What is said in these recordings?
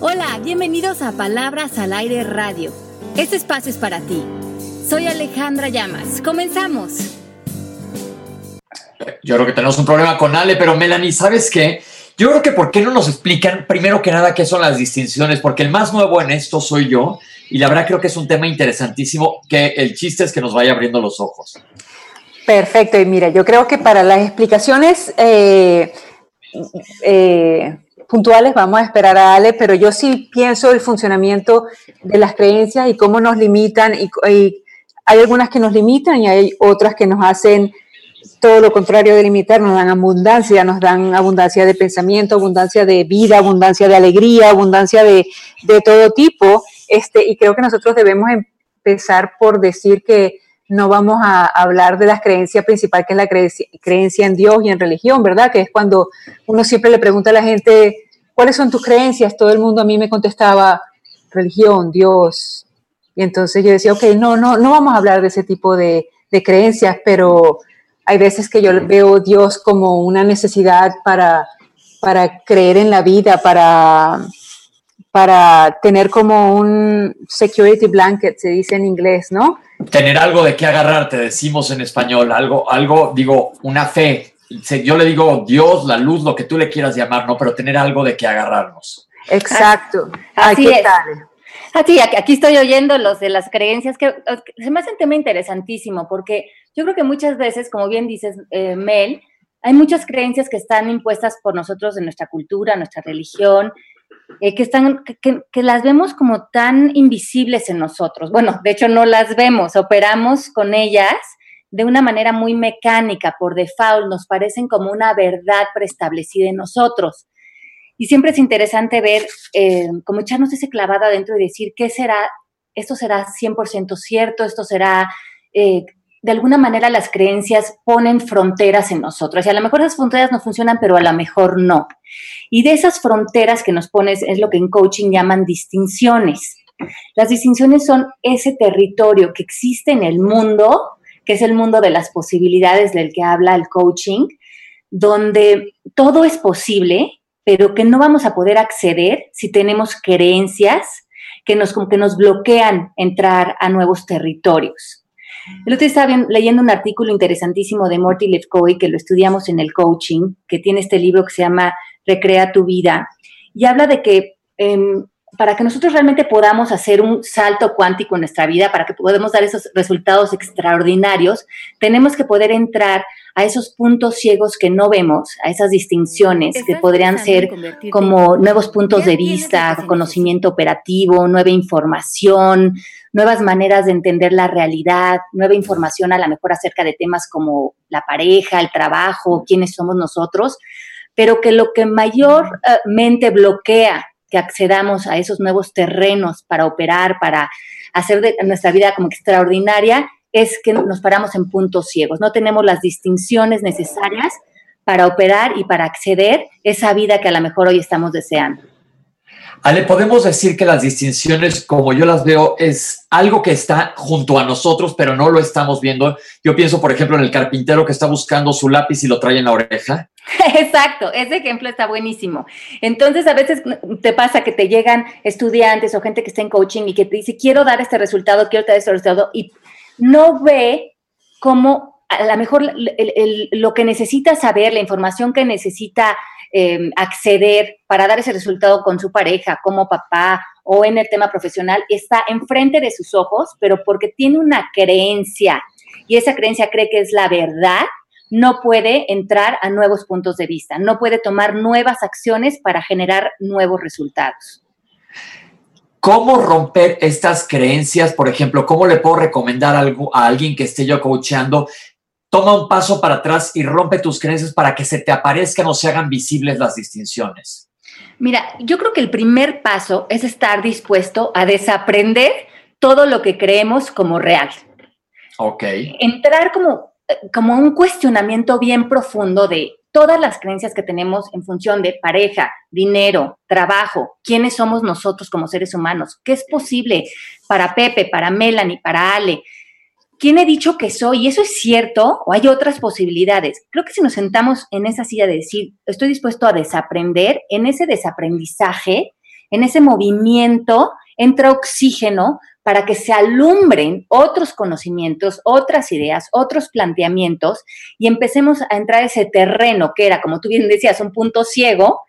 Hola, bienvenidos a Palabras al Aire Radio. Este espacio es para ti. Soy Alejandra Llamas. Comenzamos. Yo creo que tenemos un problema con Ale, pero Melanie, ¿sabes qué? Yo creo que ¿por qué no nos explican primero que nada qué son las distinciones? Porque el más nuevo en esto soy yo y la verdad creo que es un tema interesantísimo que el chiste es que nos vaya abriendo los ojos. Perfecto, y mira, yo creo que para las explicaciones eh, eh, puntuales vamos a esperar a Ale, pero yo sí pienso el funcionamiento de las creencias y cómo nos limitan, y, hay algunas que nos limitan y hay otras que nos hacen todo lo contrario de limitar, nos dan abundancia, nos dan abundancia de pensamiento, abundancia de vida, abundancia de alegría, abundancia de, de todo tipo. Este, y creo que nosotros debemos empezar por decir que no vamos a hablar de la creencia principal, que es la creencia, en Dios y en religión, ¿verdad? Que es cuando uno siempre le pregunta a la gente, ¿cuáles son tus creencias? Todo el mundo a mí me contestaba, religión, Dios. Y entonces yo decía, ok, no, no, no vamos a hablar de ese tipo de, de creencias, pero hay veces que yo veo Dios como una necesidad para, para creer en la vida, para, para tener como un security blanket, se dice en inglés, ¿no? Tener algo de qué agarrarte, decimos en español, algo, algo, digo, una fe. Yo le digo Dios, la luz, lo que tú le quieras llamar, ¿no? Pero tener algo de qué agarrarnos. Exacto. Así es. Así, aquí estoy oyendo los de las creencias, que se me hace un tema interesantísimo, porque yo creo que muchas veces, como bien dices, eh, Mel, hay muchas creencias que están impuestas por nosotros en nuestra cultura, nuestra religión, eh, que, están, que, que, las vemos como tan invisibles en nosotros. Bueno, de hecho no las vemos, operamos con ellas de una manera muy mecánica, por default, nos parecen como una verdad preestablecida en nosotros. Y siempre es interesante ver, eh, como echarnos ese clavado adentro y decir, ¿qué será? ¿Esto será 100% cierto? ¿Esto será eh, de alguna manera las creencias ponen fronteras en nosotros y a lo mejor esas fronteras no funcionan, pero a lo mejor no. Y de esas fronteras que nos pones es lo que en coaching llaman distinciones. Las distinciones son ese territorio que existe en el mundo, que es el mundo de las posibilidades del que habla el coaching, donde todo es posible, pero que no vamos a poder acceder si tenemos creencias que nos, que nos bloquean entrar a nuevos territorios. El otro día estaba leyendo un artículo interesantísimo de Morty Lefkoy, que lo estudiamos en el coaching, que tiene este libro que se llama Recrea tu vida, y habla de que eh, para que nosotros realmente podamos hacer un salto cuántico en nuestra vida, para que podamos dar esos resultados extraordinarios, tenemos que poder entrar a esos puntos ciegos que no vemos, a esas distinciones que podrían ser como nuevos puntos de vista, conocimiento operativo, nueva información, nuevas maneras de entender la realidad, nueva información a lo mejor acerca de temas como la pareja, el trabajo, quiénes somos nosotros, pero que lo que mayormente bloquea que accedamos a esos nuevos terrenos para operar, para hacer de nuestra vida como extraordinaria, es que nos paramos en puntos ciegos. No tenemos las distinciones necesarias para operar y para acceder esa vida que a lo mejor hoy estamos deseando. Ale, podemos decir que las distinciones, como yo las veo, es algo que está junto a nosotros, pero no lo estamos viendo. Yo pienso, por ejemplo, en el carpintero que está buscando su lápiz y lo trae en la oreja. Exacto, ese ejemplo está buenísimo. Entonces, a veces te pasa que te llegan estudiantes o gente que está en coaching y que te dice, quiero dar este resultado, quiero dar este resultado, y no ve cómo a lo mejor lo que necesita saber, la información que necesita eh, acceder para dar ese resultado con su pareja, como papá o en el tema profesional, está enfrente de sus ojos, pero porque tiene una creencia y esa creencia cree que es la verdad, no puede entrar a nuevos puntos de vista, no puede tomar nuevas acciones para generar nuevos resultados. ¿Cómo romper estas creencias? Por ejemplo, ¿cómo le puedo recomendar algo a alguien que esté yo coachando? Toma un paso para atrás y rompe tus creencias para que se te aparezcan o se hagan visibles las distinciones. Mira, yo creo que el primer paso es estar dispuesto a desaprender todo lo que creemos como real. Ok. Entrar como como un cuestionamiento bien profundo de todas las creencias que tenemos en función de pareja, dinero, trabajo, quiénes somos nosotros como seres humanos, qué es posible para Pepe, para Melanie, para Ale, quién he dicho que soy, y eso es cierto, o hay otras posibilidades. Creo que si nos sentamos en esa silla de decir, estoy dispuesto a desaprender, en ese desaprendizaje en ese movimiento entra oxígeno para que se alumbren otros conocimientos, otras ideas, otros planteamientos y empecemos a entrar a ese terreno que era, como tú bien decías, un punto ciego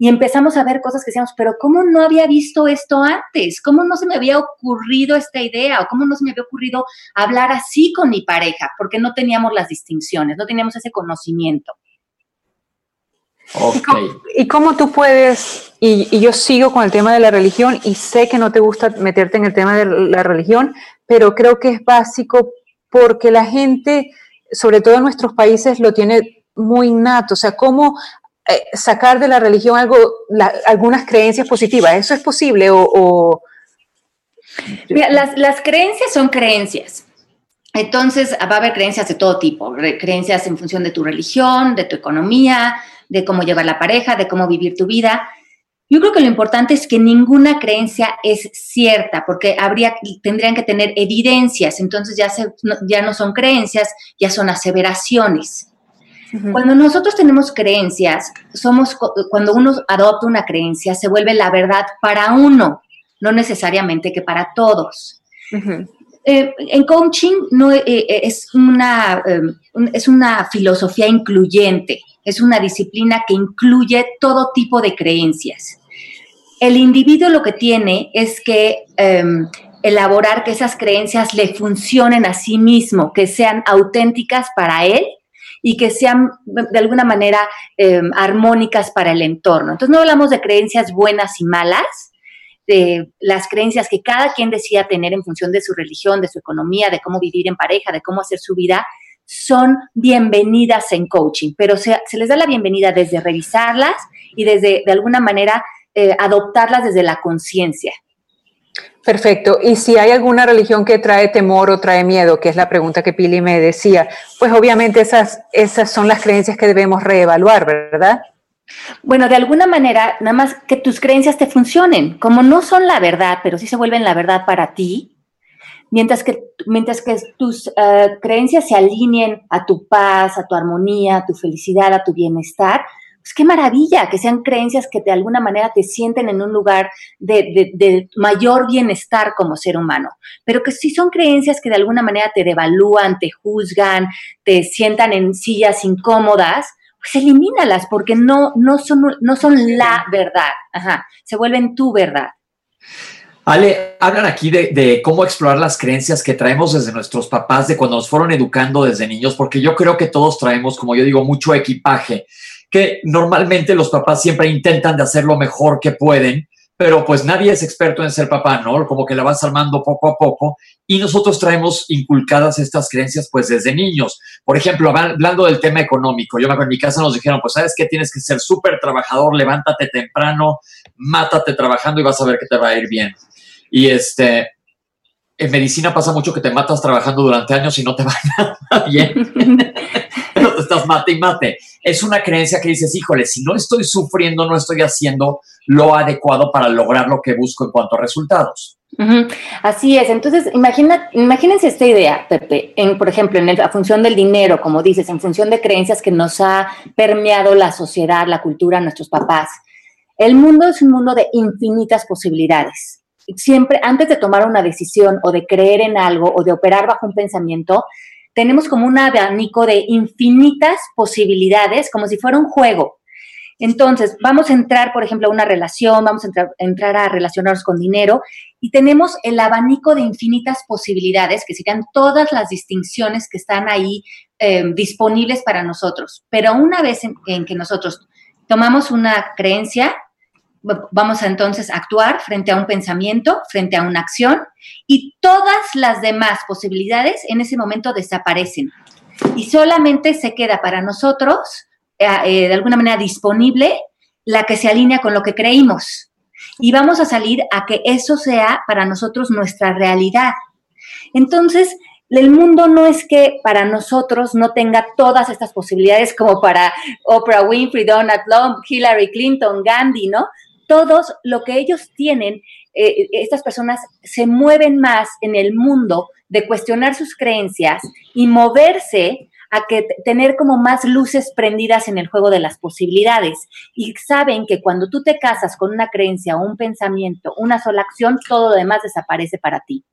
y empezamos a ver cosas que decíamos, pero ¿cómo no había visto esto antes? ¿Cómo no se me había ocurrido esta idea? ¿O cómo no se me había ocurrido hablar así con mi pareja? Porque no teníamos las distinciones, no teníamos ese conocimiento. ¿Y, cómo, tú puedes, y, yo sigo con el tema de la religión y sé que no te gusta meterte en el tema de la religión, pero creo que es básico porque la gente, sobre todo en nuestros países, lo tiene muy innato. O sea, ¿cómo eh, sacar de la religión algo, algunas creencias positivas? ¿Eso es posible o...? Mira, las, las creencias son creencias. Entonces, va a haber creencias de todo tipo, creencias en función de tu religión, de tu economía, de cómo llevar la pareja, de cómo vivir tu vida. Yo creo que lo importante es que ninguna creencia es cierta, porque habría, tendrían que tener evidencias, entonces ya, ya no son creencias, ya son aseveraciones. Cuando nosotros tenemos creencias, somos cuando uno adopta una creencia, se vuelve la verdad para uno, no necesariamente que para todos. Eh, en coaching no, eh, eh, es, una, es una filosofía incluyente es una disciplina que incluye todo tipo de creencias. El individuo lo que tiene es que em, elaborar que esas creencias le funcionen a sí mismo, que sean auténticas para él y que sean de alguna manera em, armónicas para el entorno. Entonces no hablamos de creencias buenas y malas, de las creencias que cada quien decida tener en función de su religión, de su economía, de cómo vivir en pareja, de cómo hacer su vida, son bienvenidas en coaching, pero se, les da la bienvenida desde revisarlas y desde, de alguna manera, eh, adoptarlas desde la conciencia. Perfecto. Y si hay alguna religión que trae temor o trae miedo, que es la pregunta que Pili me decía, pues obviamente esas, esas son las creencias que debemos reevaluar, ¿verdad? Bueno, de alguna manera, nada más que tus creencias te funcionen. Como no son la verdad, pero sí se vuelven la verdad para ti, mientras que, mientras que tus eh, creencias se alineen a tu paz, a tu armonía, a tu felicidad, a tu bienestar, pues qué maravilla que sean creencias que de alguna manera te sienten en un lugar de, mayor bienestar como ser humano, pero que si son creencias que de alguna manera te devalúan, te juzgan, te sientan en sillas incómodas, pues elimínalas porque no, no, son, no son la verdad, Ajá, se vuelven tu verdad. Ale, hablan aquí de, cómo explorar las creencias que traemos desde nuestros papás, de cuando nos fueron educando desde niños, porque yo creo que todos traemos, como yo digo, mucho equipaje, que normalmente los papás siempre intentan de hacer lo mejor que pueden, pero pues nadie es experto en ser papá, ¿no? Como que la vas armando poco a poco y nosotros traemos inculcadas estas creencias pues desde niños. Por ejemplo, hablando del tema económico, yo me acuerdo en mi casa nos dijeron, pues sabes que tienes que ser súper trabajador, levántate temprano, mátate trabajando y vas a ver que te va a ir bien. Y este, en medicina pasa mucho que te matas trabajando durante años y no te va nada bien. Estás mate y mate. Es una creencia que dices, híjole, si no estoy sufriendo, no estoy haciendo lo adecuado para lograr lo que busco en cuanto a resultados. Así es. Entonces, imagina, imagínense esta idea, Pepe, en, por ejemplo, en la función del dinero, como dices, en función de creencias que nos ha permeado la sociedad, la cultura, nuestros papás. El mundo es un mundo de infinitas posibilidades siempre antes de tomar una decisión o de creer en algo o de operar bajo un pensamiento, tenemos como un abanico de infinitas posibilidades, como si fuera un juego. Entonces, vamos a entrar, por ejemplo, a una relación, vamos a entrar, a relacionarnos con dinero y tenemos el abanico de infinitas posibilidades, que serían todas las distinciones que están ahí eh, disponibles para nosotros. Pero una vez en que nosotros tomamos una creencia, vamos a entonces actuar frente a un pensamiento, frente a una acción, y todas las demás posibilidades en ese momento desaparecen. Y solamente se queda para nosotros, eh, eh, de alguna manera disponible, la que se alinea con lo que creímos. Y vamos a salir a que eso sea para nosotros nuestra realidad. Entonces, el mundo no es que para nosotros no tenga todas estas posibilidades como para Oprah Winfrey, Donald Trump, Hillary Clinton, Gandhi, ¿no? Todos lo que ellos tienen, eh, estas personas se mueven más en el mundo de cuestionar sus creencias y moverse a que tener como más luces prendidas en el juego de las posibilidades. Y saben que cuando tú te casas con una creencia un pensamiento, una sola acción, todo lo demás desaparece para ti.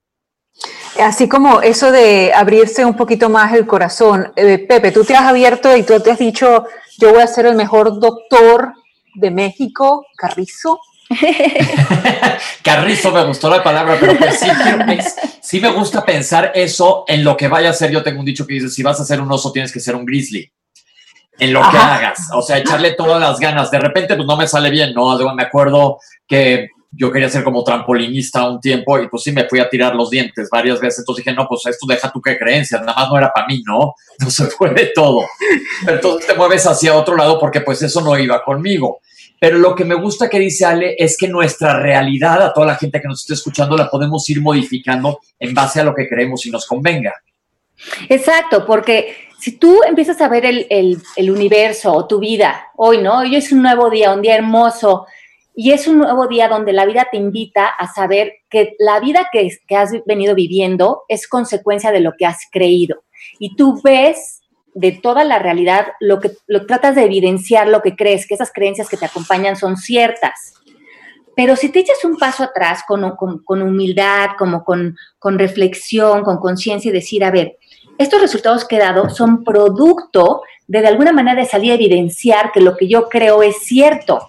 Así como eso de abrirse un poquito más el corazón. Eh, Pepe, tú te has abierto y tú te has dicho, yo voy a ser el mejor doctor de México, Carrizo. Carrizo me gustó la palabra, pero pues sí, me gusta pensar eso en lo que vaya a ser. Yo tengo un dicho que dice, si vas a ser un oso, tienes que ser un grizzly. En lo que hagas, o sea, echarle todas las ganas. De repente, pues no me sale bien, ¿no? Me acuerdo que yo quería ser como trampolinista un tiempo y pues sí me fui a tirar los dientes varias veces. Entonces dije, no, pues esto deja tú qué creencias, nada más no era para mí, ¿no? No se puede todo. Entonces te mueves hacia otro lado porque pues eso no iba conmigo. Pero lo que me gusta que dice Ale es que nuestra realidad, a toda la gente que nos esté escuchando, la podemos ir modificando en base a lo que creemos y nos convenga. Exacto, porque si tú empiezas a ver el, el universo o tu vida hoy, ¿no? Hoy es un nuevo día, un día hermoso, y es un nuevo día donde la vida te invita a saber que la vida que, has venido viviendo es consecuencia de lo que has creído. Y tú ves de toda la realidad lo que lo tratas de evidenciar, lo que crees, que esas creencias que te acompañan son ciertas. Pero si te echas un paso atrás con, con, humildad, como con, con reflexión, con conciencia y decir, a ver, estos resultados que he dado son producto de de alguna manera de salir a evidenciar que lo que yo creo es cierto.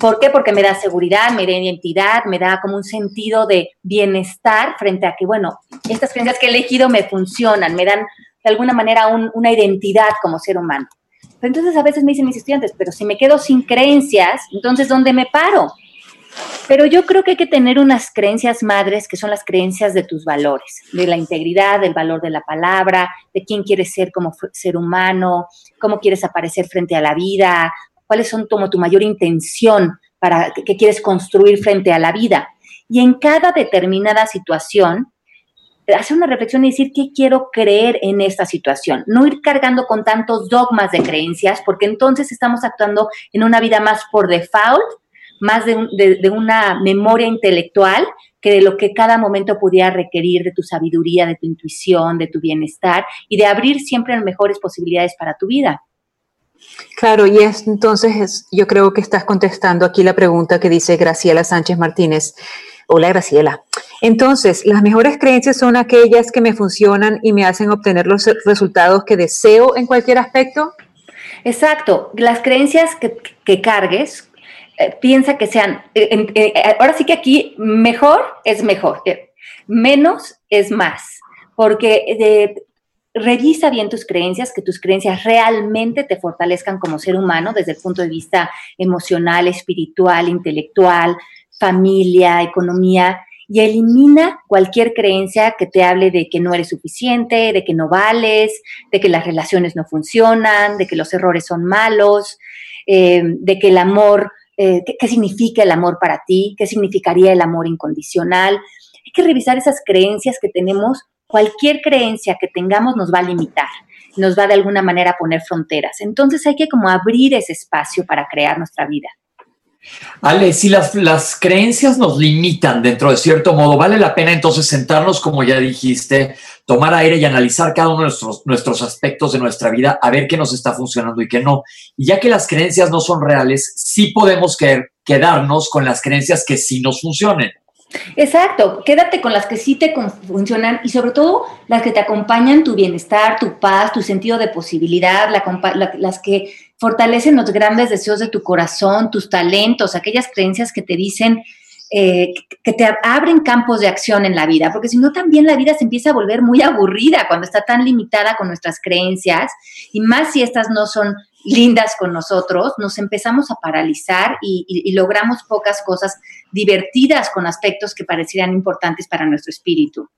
¿Por qué? Porque me da seguridad, me da identidad, me da como un sentido de bienestar frente a que, bueno, estas creencias que he elegido me funcionan, me dan de alguna manera una identidad como ser humano. Pero entonces a veces me dicen mis estudiantes, pero si me quedo sin creencias, entonces ¿dónde me paro? Pero yo creo que hay que tener unas creencias madres que son las creencias de tus valores, de la integridad, del valor de la palabra, de quién quieres ser como ser humano, cómo quieres aparecer frente a la vida, cuáles son como tu mayor intención para que, quieres construir frente a la vida. Y en cada determinada situación, hacer una reflexión y decir qué quiero creer en esta situación. No ir cargando con tantos dogmas de creencias, porque entonces estamos actuando en una vida más por default, más de, una memoria intelectual que de lo que cada momento pudiera requerir de tu sabiduría, de tu intuición, de tu bienestar y de abrir siempre mejores posibilidades para tu vida. Claro, y es, entonces yo creo que estás contestando aquí la pregunta que dice Graciela Sánchez Martínez. Hola Graciela. Entonces, las mejores creencias son aquellas que me funcionan y me hacen obtener los resultados que deseo en cualquier aspecto. Exacto. Las creencias que, cargues, eh, piensa que sean, eh, eh, ahora sí que aquí mejor es mejor, menos es más, porque revisa bien tus creencias, que tus creencias realmente te fortalezcan como ser humano desde el punto de vista emocional, espiritual, intelectual, familia, economía, y elimina cualquier creencia que te hable de que no eres suficiente, de que no vales, de que las relaciones no funcionan, de que los errores son malos, eh, de que el amor, eh, ¿qué significa el amor para ti? ¿Qué significaría el amor incondicional? Hay que revisar esas creencias que tenemos cualquier creencia que tengamos nos va a limitar, nos va de alguna manera a poner fronteras. Entonces hay que como abrir ese espacio para crear nuestra vida. Ale, si las, creencias nos limitan dentro de cierto modo, vale la pena entonces sentarnos, como ya dijiste, tomar aire y analizar cada uno de nuestros, nuestros aspectos de nuestra vida, a ver qué nos está funcionando y qué no. Y ya que las creencias no son reales, sí podemos quedarnos con las creencias que sí nos funcionen. Exacto, quédate con las que sí te funcionan y sobre todo las que te acompañan tu bienestar, tu paz, tu sentido de posibilidad, las que fortalecen los grandes deseos de tu corazón, tus talentos, aquellas creencias que te dicen, eh, que te abren campos de acción en la vida, porque si no también la vida se empieza a volver muy aburrida cuando está tan limitada con nuestras creencias y más si estas no son lindas con nosotros, nos empezamos a paralizar y, logramos pocas cosas divertidas con aspectos que parecieran importantes para nuestro espíritu.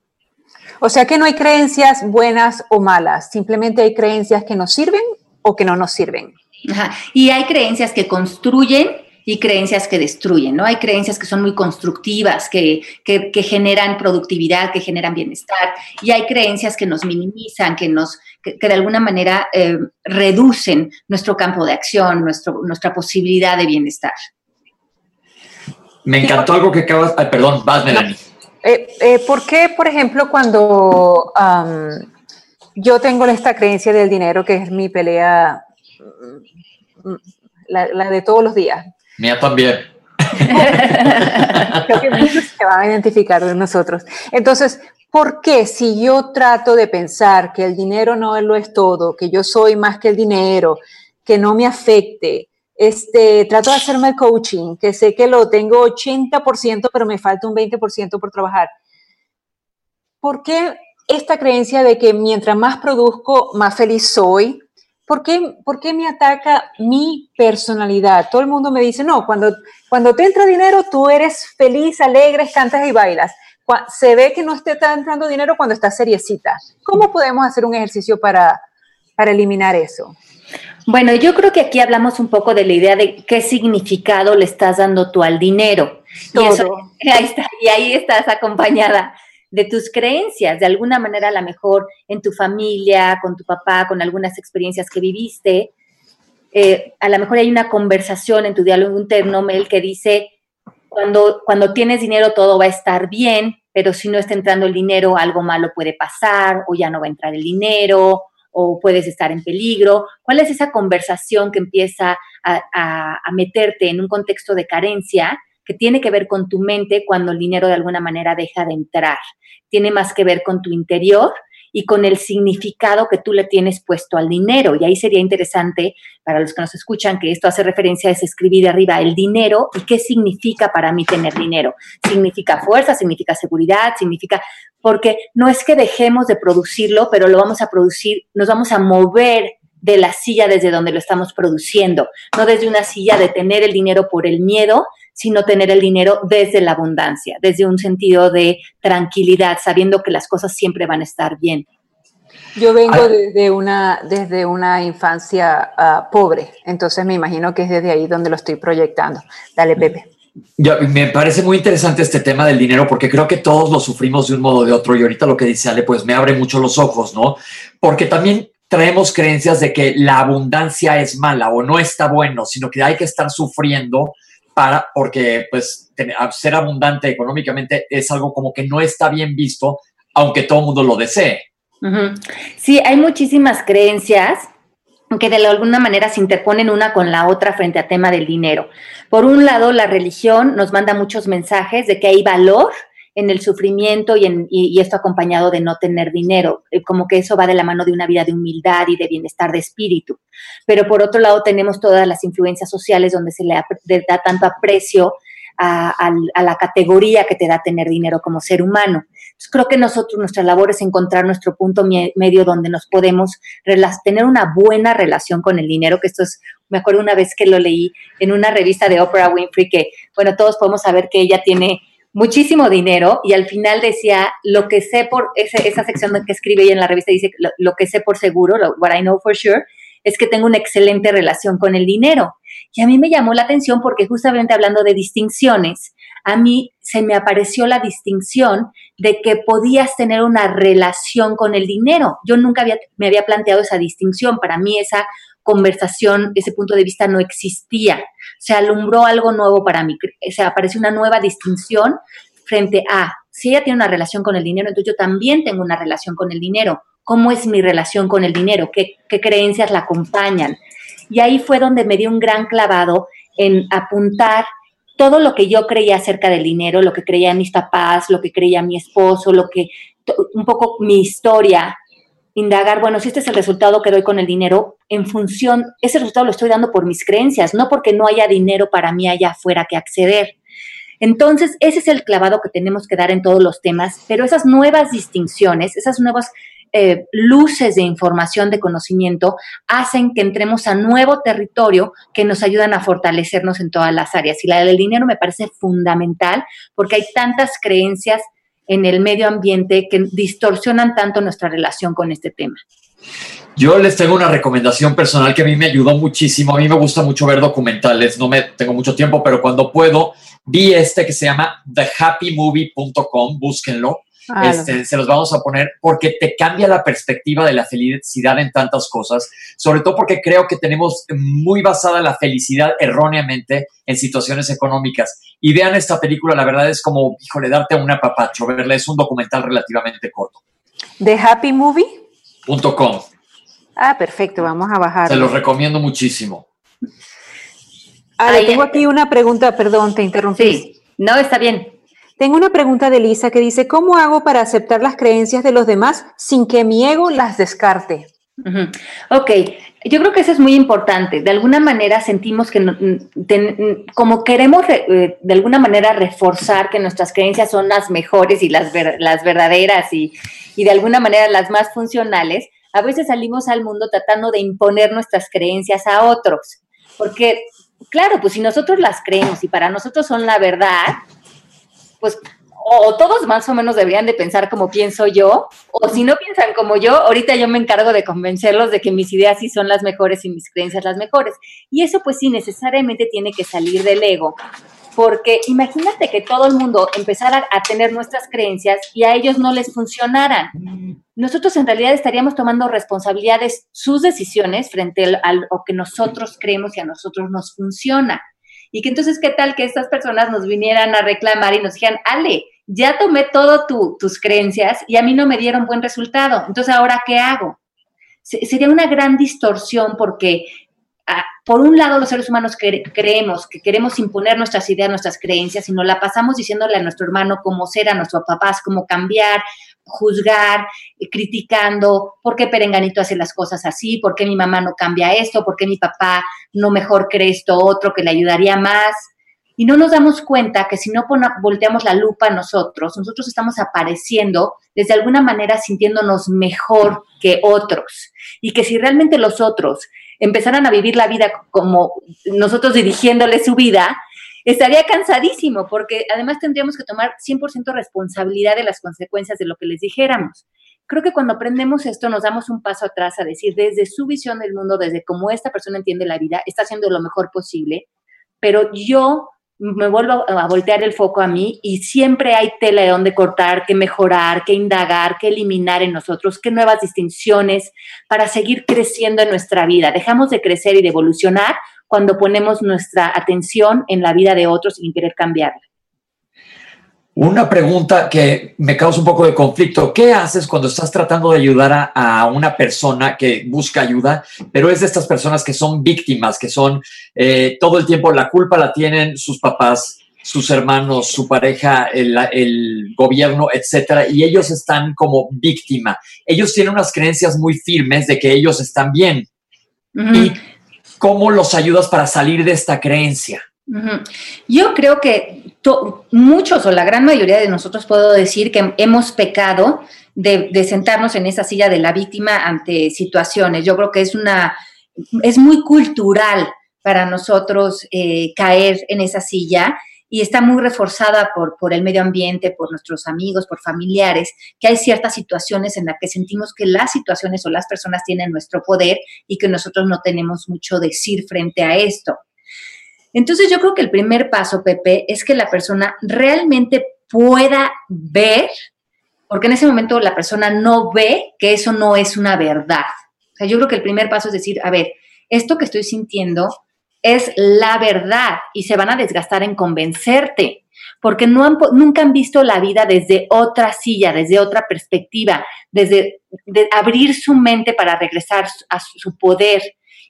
O sea que no hay creencias buenas o malas, simplemente hay creencias que nos sirven o que no nos sirven. Y hay creencias que construyen y creencias que destruyen, ¿no? Hay creencias que son muy constructivas, que, generan productividad, que generan bienestar, y hay creencias que nos minimizan, que nos, que, de alguna manera eh, reducen nuestro campo de acción, nuestro, nuestra posibilidad de bienestar. Me encantó algo que acabas, ay, perdón, vas, Melanie. Eh, eh, ¿Por qué, por ejemplo, cuando yo tengo esta creencia del dinero que es mi pelea, mm, la, de todos los días. Mía también. Se van a identificar de nosotros. Entonces, ¿por qué si yo trato de pensar que el dinero no lo es todo, que yo soy más que el dinero, que no me afecte, este, trato de hacerme coaching, que sé que lo tengo 80%, pero me falta un 20% por trabajar? ¿Por qué esta creencia de que mientras más produzco, más feliz soy? ¿Por qué, ¿Por qué, me ataca mi personalidad? Todo el mundo me dice, no, cuando, cuando te entra dinero, tú eres feliz, alegre, cantas y bailas. Se ve que no te está entrando dinero cuando estás seriecita. ¿Cómo podemos hacer un ejercicio para, para eliminar eso? Bueno, yo creo que aquí hablamos un poco de la idea de qué significado le estás dando tú al dinero. Y, eso, ahí está, y ahí estás acompañada de tus creencias, de alguna manera a lo mejor en tu familia, con tu papá, con algunas experiencias que viviste. Eh, a lo mejor hay una conversación en tu diálogo interno, Mel, que dice, cuando, cuando tienes dinero todo va a estar bien, pero si no está entrando el dinero, algo malo puede pasar, o ya no va a entrar el dinero, o puedes estar en peligro. ¿Cuál es esa conversación que empieza a, a meterte en un contexto de carencia? Que tiene que ver con tu mente cuando el dinero de alguna manera deja de entrar. Tiene más que ver con tu interior y con el significado que tú le tienes puesto al dinero. Y ahí sería interesante para los que nos escuchan que esto hace referencia a ese escribir arriba el dinero y qué significa para mí tener dinero. Significa fuerza, significa seguridad, significa, porque no es que dejemos de producirlo, pero lo vamos a producir, nos vamos a mover de la silla desde donde lo estamos produciendo, no desde una silla de tener el dinero por el miedo, sino tener el dinero desde la abundancia, desde un sentido de tranquilidad, sabiendo que las cosas siempre van a estar bien. Yo vengo desde una, desde una infancia ah, pobre, entonces me imagino que es desde ahí donde lo estoy proyectando. Dale, Pepe. me parece muy interesante este tema del dinero porque creo que todos lo sufrimos de un modo o de otro y ahorita lo que dice Ale pues me abre mucho los ojos, ¿no? Porque también traemos creencias de que la abundancia es mala o no está bueno, sino que hay que estar sufriendo para, porque pues ser abundante económicamente es algo como que no está bien visto, aunque todo el mundo lo desee. Sí, hay muchísimas creencias que de alguna manera se interponen una con la otra frente al tema del dinero. Por un lado, la religión nos manda muchos mensajes de que hay valor en el sufrimiento y, en, y, esto acompañado de no tener dinero, eh, como que eso va de la mano de una vida de humildad y de bienestar de espíritu. Pero por otro lado tenemos todas las influencias sociales donde se le da tanto aprecio a, la categoría que te da tener dinero como ser humano. creo que nosotros, nuestra labor es encontrar nuestro punto medio donde nos podemos tener una buena relación con el dinero, que esto es, me acuerdo una vez que lo leí en una revista de Oprah Winfrey, que, bueno, todos podemos saber que ella tiene muchísimo dinero y al final decía lo que sé por esa sección que escribe en la revista dice lo, que sé por seguro, what I know for sure, es que tengo una excelente relación con el dinero. Y a mí me llamó la atención porque justamente hablando de distinciones, a mí se me apareció la distinción de que podías tener una relación con el dinero. Yo nunca había, me había planteado esa distinción. Para mí esa conversación, ese punto de vista no existía. Se alumbró algo nuevo para mí, se apareció una nueva distinción frente a, si ella tiene una relación con el dinero, entonces yo también tengo una relación con el dinero. ¿Cómo es mi relación con el dinero? ¿Qué, qué creencias la acompañan? Y ahí fue donde me dio un gran clavado en apuntar todo lo que yo creía acerca del dinero, lo que creía mis papás, lo que creía mi esposo, lo que un poco mi historia indagar, bueno, si este es el resultado que doy con el dinero, en función, ese resultado lo estoy dando por mis creencias, no porque no haya dinero para mí allá afuera que acceder. Entonces, ese es el clavado que tenemos que dar en todos los temas, pero esas nuevas distinciones, esas nuevas eh, luces de información, de conocimiento, hacen que entremos a nuevo territorio que nos ayudan a fortalecernos en todas las áreas. Y la del dinero me parece fundamental porque hay tantas creencias en el medio ambiente que distorsionan tanto nuestra relación con este tema. Yo les tengo una recomendación personal que a mí me ayudó muchísimo. A mí me gusta mucho ver documentales, no me tengo mucho tiempo, pero cuando puedo, vi este que se llama thehappymovie.com, búsquenlo. Ah, este, se los vamos a poner porque te cambia la perspectiva de la felicidad en tantas cosas, sobre todo porque creo que tenemos muy basada la felicidad erróneamente en situaciones económicas. Y vean esta película, la verdad es como, híjole, darte un apapacho, verla, es un documental relativamente corto. ¿The Happy Movie? Ah, perfecto, vamos a bajar. Se los recomiendo muchísimo. Ah, tengo aquí una pregunta, perdón, te interrumpí. Sí, no, está bien. Tengo una pregunta de Lisa que dice, ¿cómo hago para aceptar las creencias de los demás sin que mi ego las descarte? Ok, yo creo que eso es muy importante. De alguna manera sentimos que como queremos eh, de alguna manera reforzar que nuestras creencias son las mejores y las, las verdaderas y, y de alguna manera las más funcionales, a veces salimos al mundo tratando de imponer nuestras creencias a otros. Porque, claro, pues si nosotros las creemos y para nosotros son la verdad, pues o todos más o menos deberían de pensar como pienso yo, o si no piensan como yo, ahorita yo me encargo de convencerlos de que mis ideas sí son las mejores y mis creencias las mejores. Y eso pues sí necesariamente tiene que salir del ego, porque imagínate que todo el mundo empezara a tener nuestras creencias y a ellos no les funcionaran. Nosotros en realidad estaríamos tomando responsabilidades, sus decisiones frente a lo que nosotros creemos y a nosotros nos funciona. Y que entonces, ¿qué tal que estas personas nos vinieran a reclamar y nos dijeran, Ale, ya tomé todas tus creencias y a mí no me dieron buen resultado, entonces ahora ¿qué hago? sería una gran distorsión porque ah, por un lado los seres humanos creemos que queremos imponer nuestras ideas, nuestras creencias y nos la pasamos diciéndole a nuestro hermano cómo ser, a nuestros papás cómo cambiar, juzgar, eh, criticando, por qué Perenganito hace las cosas así, por qué mi mamá no cambia esto, por qué mi papá no mejor cree esto otro que le ayudaría más. Y no nos damos cuenta que si no volteamos la lupa nosotros, nosotros estamos apareciendo desde alguna manera sintiéndonos mejor que otros. Y que si realmente los otros empezaran a vivir la vida como nosotros dirigiéndole su vida, estaría cansadísimo porque además tendríamos que tomar 100% responsabilidad de las consecuencias de lo que les dijéramos. Creo que cuando aprendemos esto nos damos un paso atrás a decir desde su visión del mundo, desde cómo esta persona entiende la vida, está haciendo lo mejor posible, pero yo me vuelvo a voltear el foco a mí y siempre hay tela de donde cortar, que mejorar, que indagar, que eliminar en nosotros, qué nuevas distinciones para seguir creciendo en nuestra vida. Dejamos de crecer y de evolucionar cuando ponemos nuestra atención en la vida de otros sin querer cambiarla. Una pregunta que me causa un poco de conflicto. ¿Qué haces cuando estás tratando de ayudar a, una persona que busca ayuda, pero es de estas personas que son víctimas, que son eh, todo el tiempo la culpa la tienen sus papás, sus hermanos, su pareja, el, gobierno, etcétera, y ellos están como víctima. Ellos tienen unas creencias muy firmes de que ellos están bien. Y ¿Cómo los ayudas para salir de esta creencia? Yo creo que muchos o la gran mayoría de nosotros puedo decir que hemos pecado de, sentarnos en esa silla de la víctima ante situaciones. Yo creo que es una, es muy cultural para nosotros eh, caer en esa silla y está muy reforzada por, el medio ambiente, por nuestros amigos, por familiares, que hay ciertas situaciones en las que sentimos que las situaciones o las personas tienen nuestro poder y que nosotros no tenemos mucho decir frente a esto. Entonces yo creo que el primer paso, Pepe, es que la persona realmente pueda ver, porque en ese momento la persona no ve que eso no es una verdad. O sea, yo creo que el primer paso es decir, a ver, esto que estoy sintiendo es la verdad y se van a desgastar en convencerte, porque no nunca han visto la vida desde otra silla, desde otra perspectiva, desde abrir su mente para regresar a su poder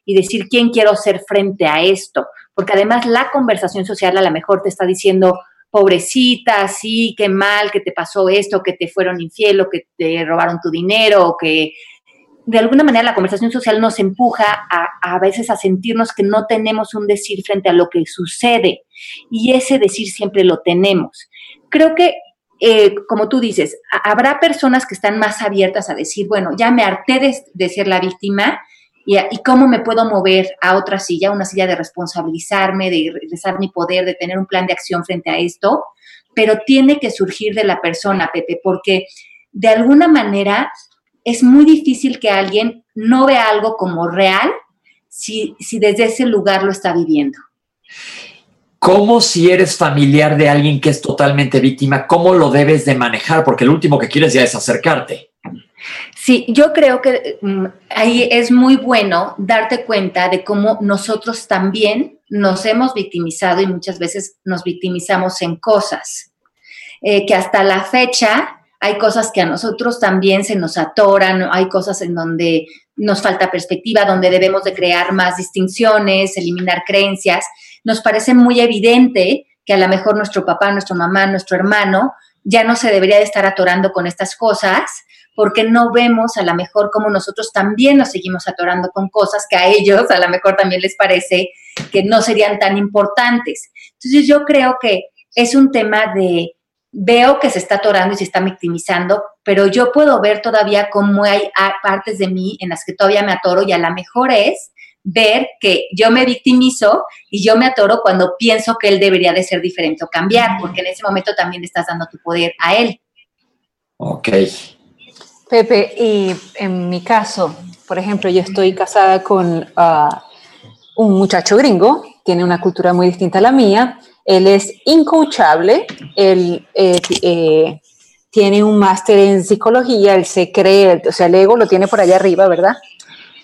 y decir quién quiero ser frente a esto, porque además la conversación social a lo mejor te está diciendo, pobrecita, sí, qué mal, que te pasó esto, que te fueron infiel o que te robaron tu dinero o que de alguna manera la conversación social nos empuja a, a veces a sentirnos que no tenemos un decir frente a lo que sucede y ese decir siempre lo tenemos. Creo que, eh, como tú dices, habrá personas que están más abiertas a decir, bueno, ya me harté de, ser la víctima y, y, cómo me puedo mover a otra silla, una silla de responsabilizarme, de regresar mi poder, de tener un plan de acción frente a esto, pero tiene que surgir de la persona, Pepe, porque de alguna manera es muy difícil que alguien no vea algo como real si, desde ese lugar lo está viviendo. ¿Cómo si eres familiar de alguien que es totalmente víctima, cómo lo debes de manejar? Porque lo último que quieres ya es acercarte. Sí, yo creo que mm, ahí es muy bueno darte cuenta de cómo nosotros también nos hemos victimizado y muchas veces nos victimizamos en cosas. Eh, que hasta la fecha hay cosas que a nosotros también se nos atoran, hay cosas en donde nos falta perspectiva, donde debemos de crear más distinciones, eliminar creencias. Nos parece muy evidente que a lo mejor nuestro papá, nuestra mamá, nuestro hermano ya no se debería de estar atorando con estas cosas porque no vemos a lo mejor como nosotros también nos seguimos atorando con cosas que a ellos a lo mejor también les parece que no serían tan importantes. Entonces yo creo que es un tema de veo que se está atorando y se está victimizando, pero yo puedo ver todavía cómo hay partes de mí en las que todavía me atoro y a lo mejor es ver que yo me victimizo y yo me atoro cuando pienso que él debería de ser diferente o cambiar, porque en ese momento también le estás dando tu poder a él. Ok. Pepe, y en mi caso, por ejemplo, yo estoy casada con ah, un muchacho gringo, tiene una cultura muy distinta a la mía, él es incoachable, él eh, eh, tiene un máster en psicología, él se cree, o sea, el ego lo tiene por allá arriba, ¿verdad?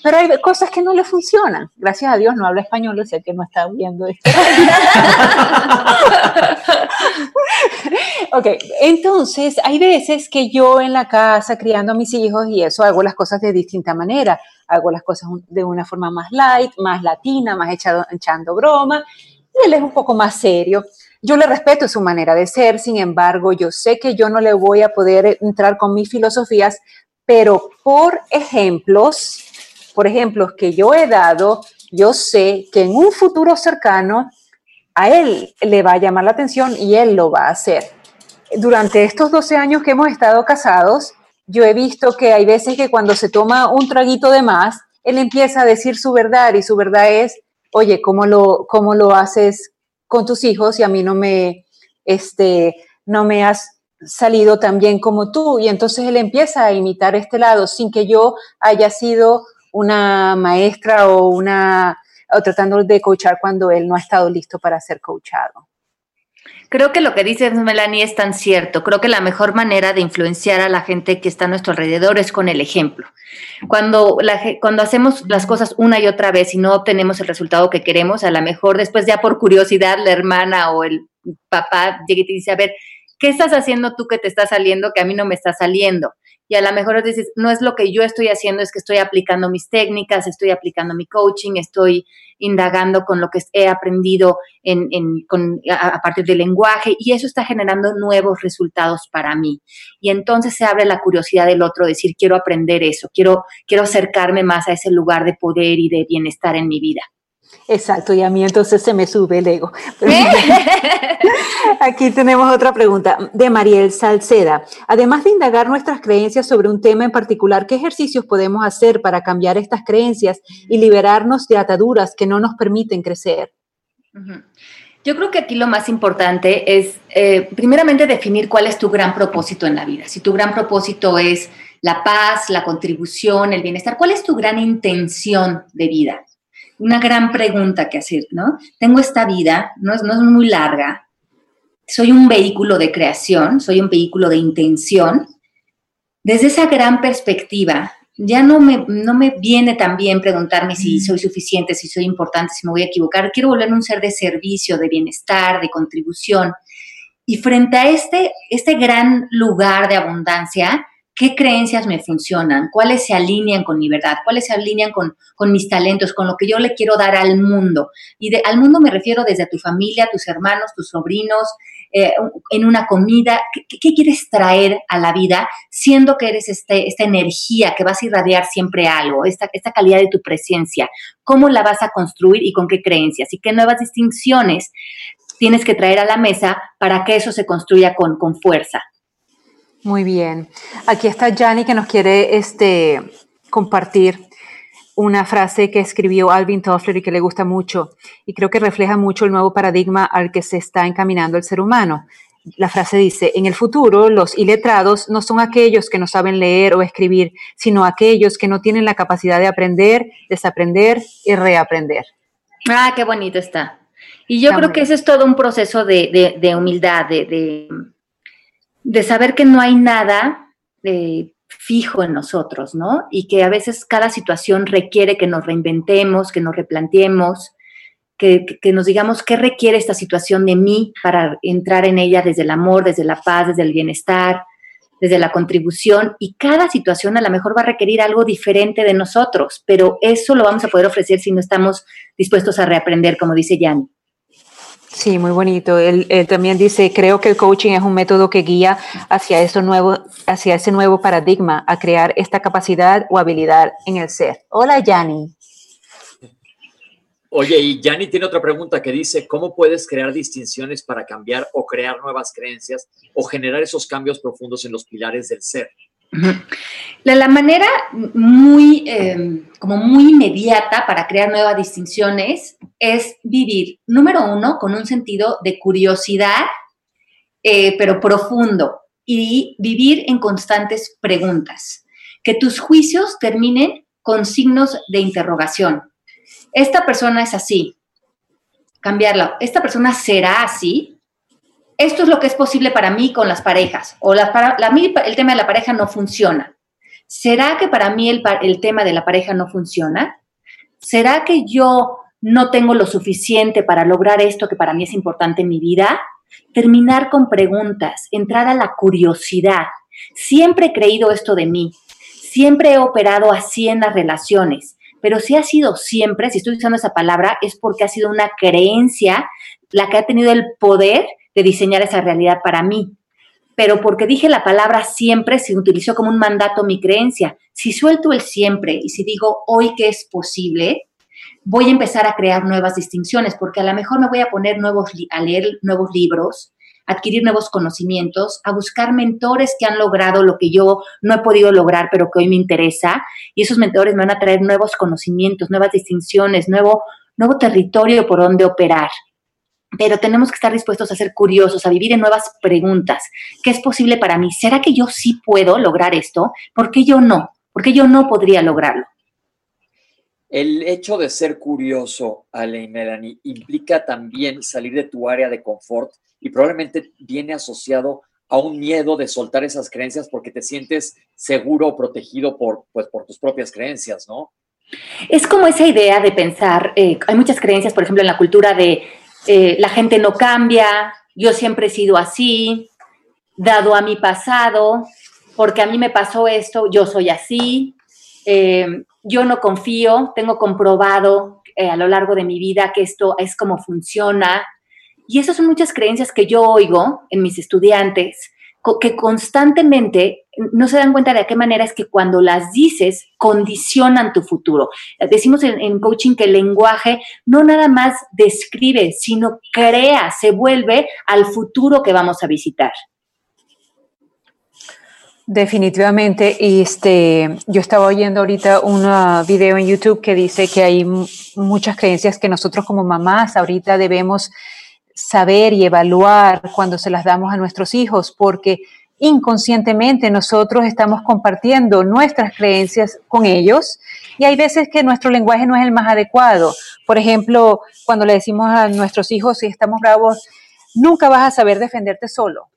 Pero hay cosas que no le funcionan. Gracias a Dios no habla español, o sea que no está viendo esto. ok, entonces hay veces que yo en la casa criando a mis hijos y eso hago las cosas de distinta manera. Hago las cosas de una forma más light, más latina, más echado, echando broma él es un poco más serio. Yo le respeto su manera de ser, sin embargo, yo sé que yo no le voy a poder entrar con mis filosofías, pero por ejemplos, por ejemplos que yo he dado, yo sé que en un futuro cercano a él le va a llamar la atención y él lo va a hacer. Durante estos 12 años que hemos estado casados, yo he visto que hay veces que cuando se toma un traguito de más, él empieza a decir su verdad y su verdad es, oye, ¿cómo lo, cómo lo haces con tus hijos y a mí no me, este, no me has salido tan bien como tú? Y entonces él empieza a imitar este lado sin que yo haya sido una maestra o una o tratando de coachar cuando él no ha estado listo para ser coachado. Creo que lo que dices, Melanie, es tan cierto. Creo que la mejor manera de influenciar a la gente que está a nuestro alrededor es con el ejemplo. Cuando, cuando hacemos las cosas una y otra vez y no obtenemos el resultado que queremos, a lo mejor después ya por curiosidad la hermana o el papá llega y te dice, a ver, ¿qué estás haciendo tú que te está saliendo que a mí no me está saliendo? Y a lo mejor dices, no es lo que yo estoy haciendo, es que estoy aplicando mis técnicas, estoy aplicando mi coaching, estoy indagando con lo que he aprendido en, a, partir del lenguaje y eso está generando nuevos resultados para mí. Y entonces se abre la curiosidad del otro, decir, quiero aprender eso, quiero, quiero acercarme más a ese lugar de poder y de bienestar en mi vida. Exacto, y a mí entonces se me sube el ego. Aquí tenemos otra pregunta de Mariel Salceda. Además de indagar nuestras creencias sobre un tema en particular, ¿qué ejercicios podemos hacer para cambiar estas creencias y liberarnos de ataduras que no nos permiten crecer? Yo creo que aquí lo más importante es, eh, primeramente, definir cuál es tu gran propósito en la vida. Si tu gran propósito es la paz, la contribución, el bienestar, ¿cuál es tu gran intención de vida? Una gran pregunta que hacer, ¿no? Tengo esta vida, no es, no es muy larga, soy un vehículo de creación, soy un vehículo de intención. Desde esa gran perspectiva, ya no me, no me viene tan bien preguntarme si soy suficiente, si soy importante, si me voy a equivocar. Quiero volverme un ser de servicio, de bienestar, de contribución. Y frente a este, este gran lugar de abundancia, qué creencias me funcionan, cuáles se alinean con mi verdad, cuáles se alinean con, mis talentos, con lo que yo le quiero dar al mundo. Y de, al mundo me refiero desde tu familia, tus hermanos, tus sobrinos, eh, en una comida. ¿Qué, quieres traer a la vida siendo que eres este, esta energía que vas a irradiar siempre algo, esta, esta calidad de tu presencia? ¿Cómo la vas a construir y con qué creencias? Y qué nuevas distinciones tienes que traer a la mesa para que eso se construya con, con fuerza. Muy bien. Aquí está Jani que nos quiere este, compartir una frase que escribió Alvin Toffler y que le gusta mucho y creo que refleja mucho el nuevo paradigma al que se está encaminando el ser humano. La frase dice, en el futuro los iletrados no son aquellos que no saben leer o escribir, sino aquellos que no tienen la capacidad de aprender, desaprender y reaprender. Ah, qué bonito está. Y yo creo que ese es todo un proceso de, humildad, de de saber que no hay nada eh, fijo en nosotros, ¿no? Y que a veces cada situación requiere que nos reinventemos, que nos replanteemos, que, nos digamos qué requiere esta situación de mí para entrar en ella desde el amor, desde la paz, desde el bienestar, desde la contribución y cada situación a lo mejor va a requerir algo diferente de nosotros, pero eso lo vamos a poder ofrecer si no estamos dispuestos a reaprender, como dice Yanni. Sí, muy bonito. Él, también dice, creo que el coaching es un método que guía hacia, eso nuevo, hacia ese nuevo paradigma, a crear esta capacidad o habilidad en el ser. Hola, Yanni. Oye, y Yanni tiene otra pregunta que dice, ¿cómo puedes crear distinciones para cambiar o crear nuevas creencias o generar esos cambios profundos en los pilares del ser? La, manera muy, em, como muy inmediata para crear nuevas distinciones es vivir, número uno, con un sentido de curiosidad, eh, pero profundo, y vivir en constantes preguntas. Que tus juicios terminen con signos de interrogación. Esta persona es así, cambiarla, esta persona será así, esto es lo que es posible para mí con las parejas, o la, para, mí el tema de la pareja no funciona. ¿Será que para mí el, el tema de la pareja no funciona? ¿Será que yo no tengo lo suficiente para lograr esto que para mí es importante en mi vida? Terminar con preguntas, entrar a la curiosidad. Siempre he creído esto de mí, siempre he operado así en las relaciones pero si ha sido siempre, si estoy usando esa palabra, es porque ha sido una creencia la que ha tenido el poder de diseñar esa realidad para mí. Pero porque dije la palabra siempre, se utilizó como un mandato mi creencia. Si suelto el siempre y si digo hoy que es posible, voy a empezar a crear nuevas distinciones, porque a lo mejor me voy a poner nuevos, a leer nuevos libros, adquirir nuevos conocimientos, a buscar mentores que han logrado lo que yo no he podido lograr, pero que hoy me interesa. Y esos mentores me van a traer nuevos conocimientos, nuevas distinciones, nuevo, nuevo territorio por donde operar. Pero tenemos que estar dispuestos a ser curiosos, a vivir en nuevas preguntas. ¿Qué es posible para mí? ¿Será que yo sí puedo lograr esto? ¿Por qué yo no? ¿Por qué yo no podría lograrlo? El hecho de ser curioso, Ale y Melanie, implica también salir de tu área de confort y probablemente viene asociado a un miedo de soltar esas creencias porque te sientes seguro o protegido por, pues, por tus propias creencias, ¿no? Es como esa idea de pensar, eh, hay muchas creencias, por ejemplo, en la cultura de eh, la gente no cambia, yo siempre he sido así, dado a mi pasado, porque a mí me pasó esto, yo soy así, eh, yo no confío, tengo comprobado a lo largo de mi vida que esto es como funciona, y esas son muchas creencias que yo oigo en mis estudiantes, que constantemente no se dan cuenta de qué manera es que cuando las dices condicionan tu futuro. Decimos en, coaching que el lenguaje no nada más describe, sino crea, se vuelve al futuro que vamos a visitar. Definitivamente, este, yo estaba oyendo ahorita un video en YouTube que dice que hay muchas creencias que nosotros como mamás ahorita debemos saber y evaluar cuando se las damos a nuestros hijos, porque inconscientemente nosotros estamos compartiendo nuestras creencias con ellos y hay veces que nuestro lenguaje no es el más adecuado. Por ejemplo, cuando le decimos a nuestros hijos si estamos bravos, nunca vas a saber defenderte solo.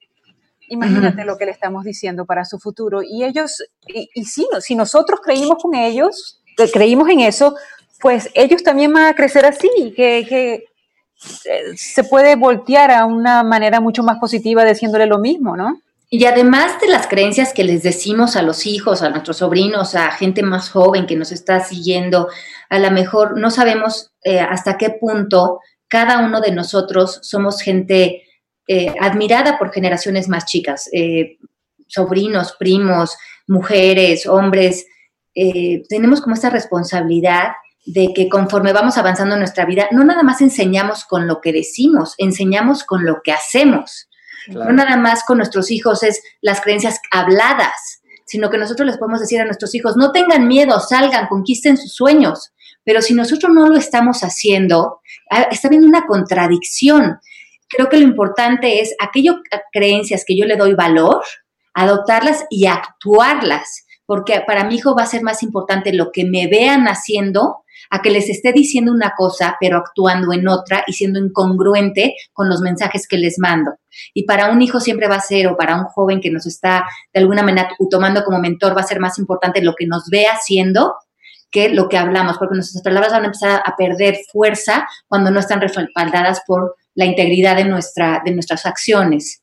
Imagínate lo que le estamos diciendo para su futuro. Y ellos, y, y si, si nosotros creímos con ellos, creímos en eso, pues ellos también van a crecer así, que, que se puede voltear a una manera mucho más positiva diciéndole lo mismo, ¿no? Y además de las creencias que les decimos a los hijos, a nuestros sobrinos, a gente más joven que nos está siguiendo, a lo mejor no sabemos eh, hasta qué punto cada uno de nosotros somos gente eh, admirada por generaciones más chicas, eh, sobrinos, primos, mujeres, hombres. tenemos como esta responsabilidad de que conforme vamos avanzando en nuestra vida, no nada más enseñamos con lo que decimos, enseñamos con lo que hacemos. No nada más con nuestros hijos es las creencias habladas, sino que nosotros les podemos decir a nuestros hijos, no tengan miedo, salgan, conquisten sus sueños. Pero si nosotros no lo estamos haciendo, ah, está habiendo una contradicción. Creo que lo importante es aquellas creencias que yo le doy valor, adoptarlas y actuarlas, porque para mi hijo va a ser más importante lo que me vean haciendo a que les esté diciendo una cosa, pero actuando en otra y siendo incongruente con los mensajes que les mando. Y para un hijo siempre va a ser, o para un joven que nos está de alguna manera tomando como mentor, va a ser más importante lo que nos ve haciendo que lo que hablamos, porque nuestras palabras van a empezar a perder fuerza cuando no están respaldadas por la integridad de, nuestra, de nuestras acciones.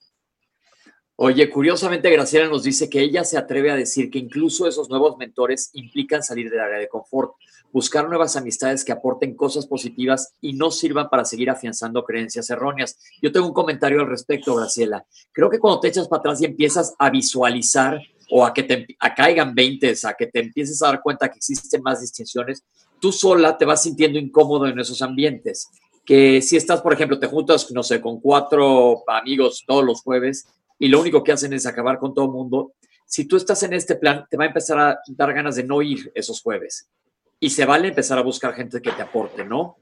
Oye, curiosamente Graciela nos dice que ella se atreve a decir que incluso esos nuevos mentores implican salir del área de confort, buscar nuevas amistades que aporten cosas positivas y no sirvan para seguir afianzando creencias erróneas. Yo tengo un comentario al respecto, Graciela. Creo que cuando te echas para atrás y empiezas a visualizar o a que te a caigan 20, a que te empieces a dar cuenta que existen más distinciones, tú sola te vas sintiendo incómodo en esos ambientes. Que si estás, por ejemplo, te juntas, no sé, con cuatro amigos todos los jueves y lo único que hacen es acabar con todo el mundo, si tú estás en este plan, te va a empezar a dar ganas de no ir esos jueves. Y se vale empezar a buscar gente que te aporte, ¿no?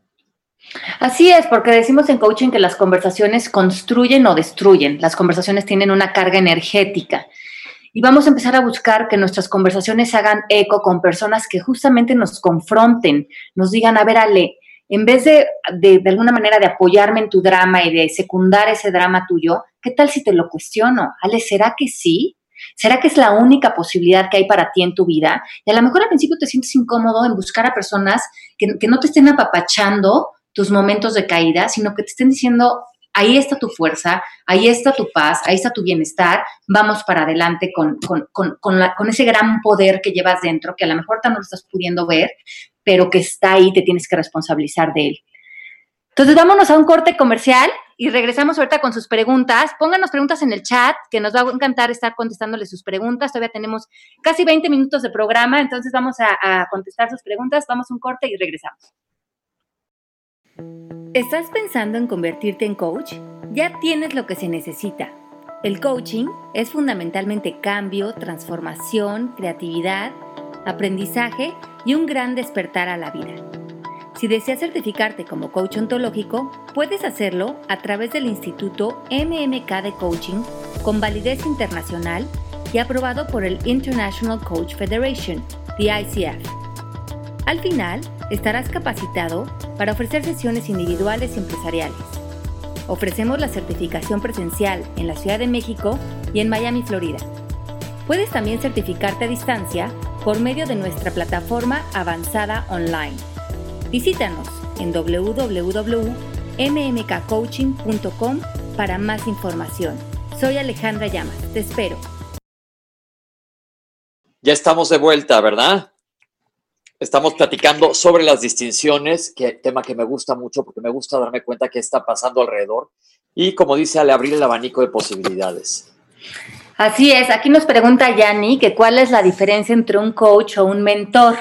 Así es, porque decimos en coaching que las conversaciones construyen o destruyen. Las conversaciones tienen una carga energética. Y vamos a empezar a buscar que nuestras conversaciones hagan eco con personas que justamente nos confronten, nos digan, a ver, Ale, en vez de, de, de, alguna manera de apoyarme en tu drama y de secundar ese drama tuyo, ¿qué tal si te lo cuestiono? Ale, ¿será que sí? ¿Será que es la única posibilidad que hay para ti en tu vida? Y a lo mejor al principio te sientes incómodo en buscar a personas que, que no te estén apapachando tus momentos de caída, sino que te estén diciendo, ahí está tu fuerza, ahí está tu paz, ahí está tu bienestar, vamos para adelante con, con, con, con, ese gran poder que llevas dentro, que a lo mejor no lo estás pudiendo ver, pero que está ahí, te tienes que responsabilizar de él. Entonces, vámonos a un corte comercial y regresamos ahorita con sus preguntas. Pónganos preguntas en el chat, que nos va a encantar estar contestándoles sus preguntas. Todavía tenemos casi 20 minutos de programa, entonces vamos a, contestar sus preguntas. Vamos a un corte y regresamos. ¿Estás pensando en convertirte en coach? Ya tienes lo que se necesita. El coaching es fundamentalmente cambio, transformación, creatividad, aprendizaje y un gran despertar a la vida. Si deseas certificarte como coach ontológico, puedes hacerlo a través del Instituto MMK de Coaching con validez internacional y aprobado por el International Coach Federation, the ICF. Al final, estarás capacitado para ofrecer sesiones individuales y empresariales. Ofrecemos la certificación presencial en la Ciudad de México y en Miami, Florida. Puedes también certificarte a distancia por medio de nuestra plataforma avanzada online. Visítanos en www.mmkcoaching.com para más información. Soy Alejandra Llamas, te espero. Ya estamos de vuelta, ¿verdad? Estamos platicando sobre las distinciones, tema que me gusta mucho porque me gusta darme cuenta qué está pasando alrededor y como dice, al abrir el abanico de posibilidades. Así es, aquí nos pregunta Yanni que cuál es la diferencia entre un coach o un mentor.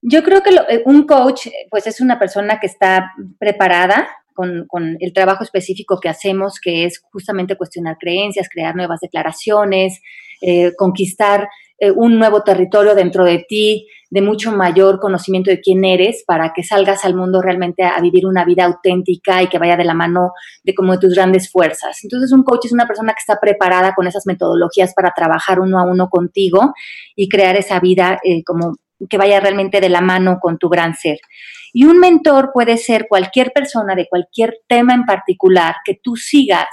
Yo creo que lo, eh, un coach pues es una persona que está preparada con, con, el trabajo específico que hacemos, que es justamente cuestionar creencias, crear nuevas declaraciones, eh, conquistar eh, un nuevo territorio dentro de ti, de mucho mayor conocimiento de quién eres, para que salgas al mundo realmente a, vivir una vida auténtica y que vaya de la mano de como de tus grandes fuerzas. Entonces, un coach es una persona que está preparada con esas metodologías para trabajar uno a uno contigo y crear esa vida eh, como que vaya realmente de la mano con tu gran ser. Y un mentor puede ser cualquier persona de cualquier tema en particular que tú sigas,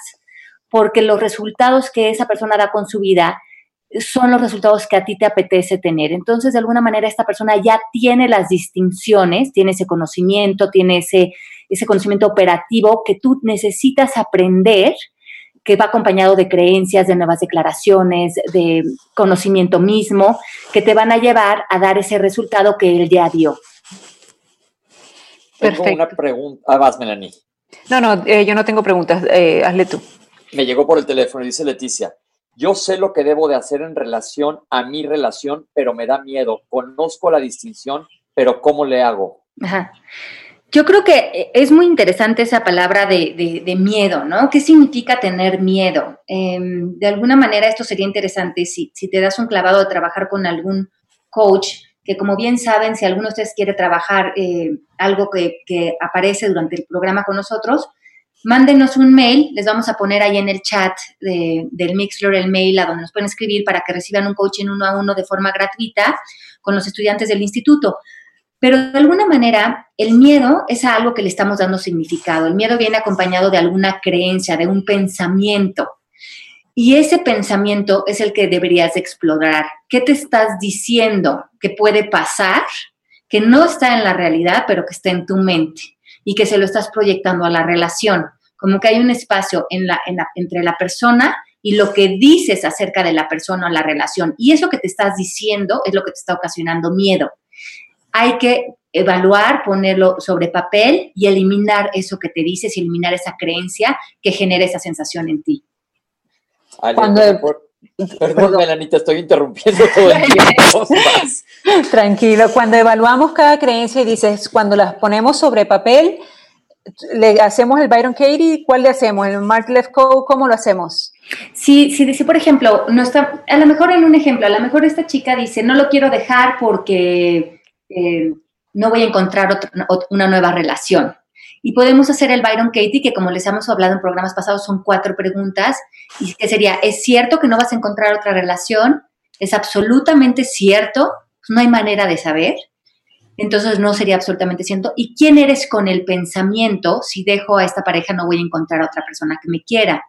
porque los resultados que esa persona da con su vida son los resultados que a ti te apetece tener. Entonces, de alguna manera, esta persona ya tiene las distinciones, tiene ese conocimiento, tiene ese, ese conocimiento operativo que tú necesitas aprender, que va acompañado de creencias, de nuevas declaraciones, de conocimiento mismo, que te van a llevar a dar ese resultado que él ya dio. Tengo una pregunta. Ah, vas, Melanie. No, no, eh, yo no tengo preguntas. Eh, hazle tú. Me llegó por el teléfono, dice Leticia. Yo sé lo que debo de hacer en relación a mi relación, pero me da miedo. Conozco la distinción, pero ¿cómo le hago? Ajá. Yo creo que es muy interesante esa palabra de, de, de miedo, ¿no? ¿Qué significa tener miedo? Eh, de alguna manera esto sería interesante si, te das un clavado de trabajar con algún coach, que como bien saben, si alguno de ustedes quiere trabajar eh, algo que aparece durante el programa con nosotros, mándenos un mail, les vamos a poner ahí en el chat de, del Mixler el mail a donde nos pueden escribir para que reciban un coaching uno a uno de forma gratuita con los estudiantes del instituto. Pero de alguna manera, el miedo es algo que le estamos dando significado. El miedo viene acompañado de alguna creencia, de un pensamiento. Y ese pensamiento es el que deberías explorar. ¿Qué te estás diciendo que puede pasar, que no está en la realidad, pero que está en tu mente? Y que se lo estás proyectando a la relación, como que hay un espacio en la, en la, entre la persona y lo que dices acerca de la persona o la relación. Y eso que te estás diciendo es lo que te está ocasionando miedo. Hay que evaluar, ponerlo sobre papel y eliminar eso que te dices y eliminar esa creencia que genera esa sensación en ti. Cuando, Perdón, Melanita, estoy interrumpiendo todo el tiempo. Tranquilo, cuando evaluamos cada creencia y dices, cuando las ponemos sobre papel, le hacemos el Byron Katie, ¿cuál le hacemos? ¿El Mark Lefkow? ¿Cómo lo hacemos? Sí, sí, dice, por ejemplo, no está, a lo mejor en un ejemplo, a lo mejor esta chica dice, no lo quiero dejar porque eh, no voy a encontrar una nueva relación. Y podemos hacer el Byron Katie, que como les hemos hablado en programas pasados, son cuatro preguntas, y que sería, ¿es cierto que no vas a encontrar otra relación? ¿Es absolutamente cierto? no hay manera de saber. Entonces no sería absolutamente cierto. ¿Y quién eres con el pensamiento? Si dejo a esta pareja no voy a encontrar a otra persona que me quiera.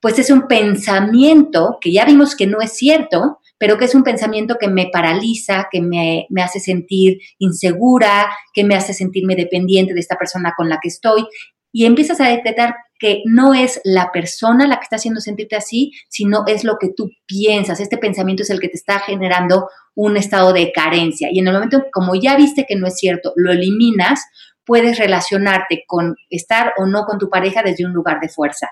Pues es un pensamiento que ya vimos que no es cierto, pero que es un pensamiento que me paraliza, que me, hace sentir insegura, que me hace sentirme dependiente de esta persona con la que estoy. Y empiezas a detectar que no es la persona la que está haciendo sentirte así, sino es lo que tú piensas. Este pensamiento es el que te está generando un estado de carencia. Y en el momento, como ya viste que no es cierto, lo eliminas, puedes relacionarte con estar o no con tu pareja desde un lugar de fuerza.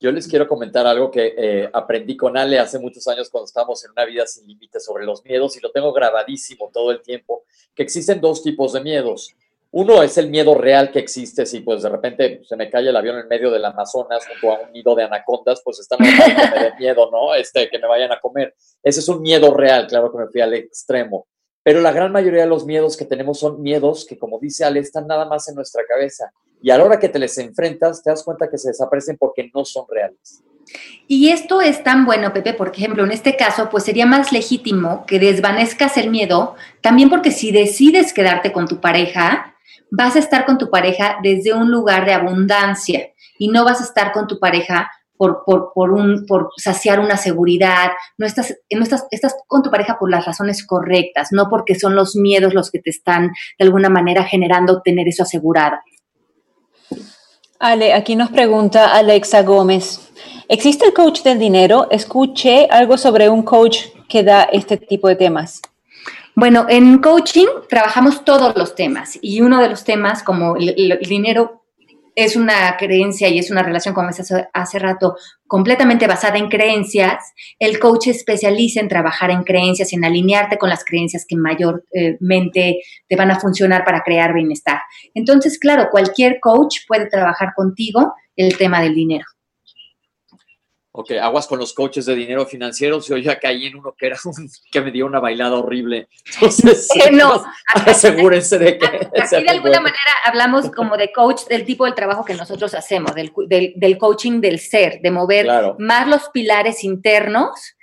Yo les quiero comentar algo que eh, aprendí con Ale hace muchos años cuando estábamos en una vida sin límites sobre los miedos y lo tengo grabadísimo todo el tiempo, que existen dos tipos de miedos. Uno es el miedo real que existe, si pues de repente se me cae el avión en medio del Amazonas junto a un nido de anacondas, pues está normal miedo, ¿no? Este, que me vayan a comer. Ese es un miedo real, claro que me fui al extremo. Pero la gran mayoría de los miedos que tenemos son miedos que, como dice Ale, están nada más en nuestra cabeza. Y a la hora que te les enfrentas, te das cuenta que se desaparecen porque no son reales. Y esto es tan bueno, Pepe, por ejemplo, en este caso, pues sería más legítimo que desvanezcas el miedo, también porque si decides quedarte con tu pareja, vas a estar con tu pareja desde un lugar de abundancia y no vas a estar con tu pareja por, un, saciar una seguridad, no estás con tu pareja por las razones correctas, no porque son los miedos los que te están de alguna manera generando tener eso asegurado. Ale, aquí nos pregunta Alexa Gómez, ¿existe el coach del dinero? Escuché algo sobre un coach que da este tipo de temas. Bueno, en coaching trabajamos todos los temas y uno de los temas como el, dinero es una creencia y es una relación, como hace, hace rato, completamente basada en creencias, el coach especializa en trabajar en creencias en alinearte con las creencias que mayormente te van a funcionar para crear bienestar. Entonces, claro, cualquier coach puede trabajar contigo el tema del dinero. Ok, aguas con los coaches de dinero financiero. Yo ya caí en uno que era que me dio una bailada horrible. Entonces, no, asegúrense de que. Aquí de alguna manera hablamos como de coach del tipo del trabajo que nosotros hacemos, del, del, coaching del ser, de mover más los pilares internos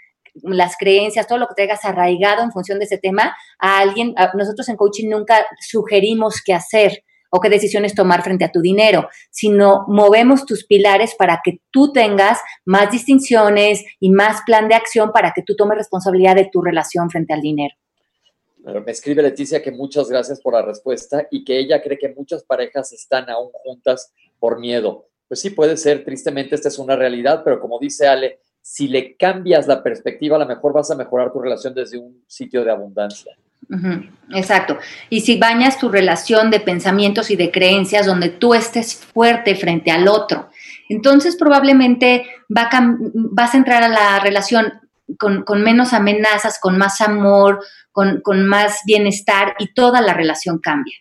las creencias, todo lo que tengas arraigado en función de ese tema a alguien. nosotros en coaching nunca sugerimos qué hacer o qué decisiones tomar frente a tu dinero, sino movemos tus pilares para que tú tengas más distinciones y más plan de acción para que tú tomes responsabilidad de tu relación frente al dinero. me escribe Leticia que muchas gracias por la respuesta y que ella cree que muchas parejas están aún juntas por miedo. Pues sí, puede ser, tristemente esta es una realidad, pero como dice Ale, si le cambias la perspectiva, a lo mejor vas a mejorar tu relación desde un sitio de abundancia. Exacto. Y si bañas tu relación de pensamientos y de creencias donde tú estés fuerte frente al otro, entonces probablemente va vas a entrar a la relación con, menos amenazas, con más amor, con, más bienestar y toda la relación cambia.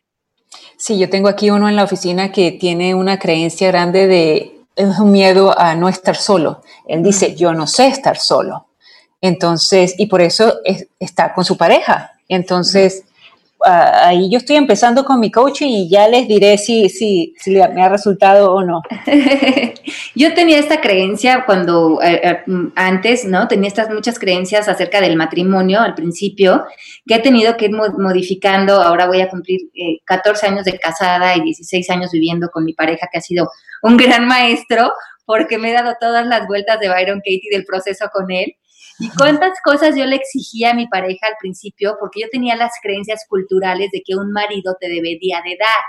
Sí, yo tengo aquí uno en la oficina que tiene una creencia grande de un miedo a no estar solo. Él dice, yo no sé estar solo. Entonces, y por eso está con su pareja, entonces, ah, ahí yo estoy empezando con mi coaching y ya les diré si, si, si me ha resultado o no. yo tenía esta creencia cuando eh, eh, antes, ¿no? Tenía estas muchas creencias acerca del matrimonio al principio, que he tenido que ir modificando. Ahora voy a cumplir 14 eh, años de casada y 16 años viviendo con mi pareja, que ha sido un gran maestro, porque me he dado todas las vueltas de Byron Katie del proceso con él. Y cuántas cosas yo le exigía a mi pareja al principio, porque yo tenía las creencias culturales de que un marido te debería de dar.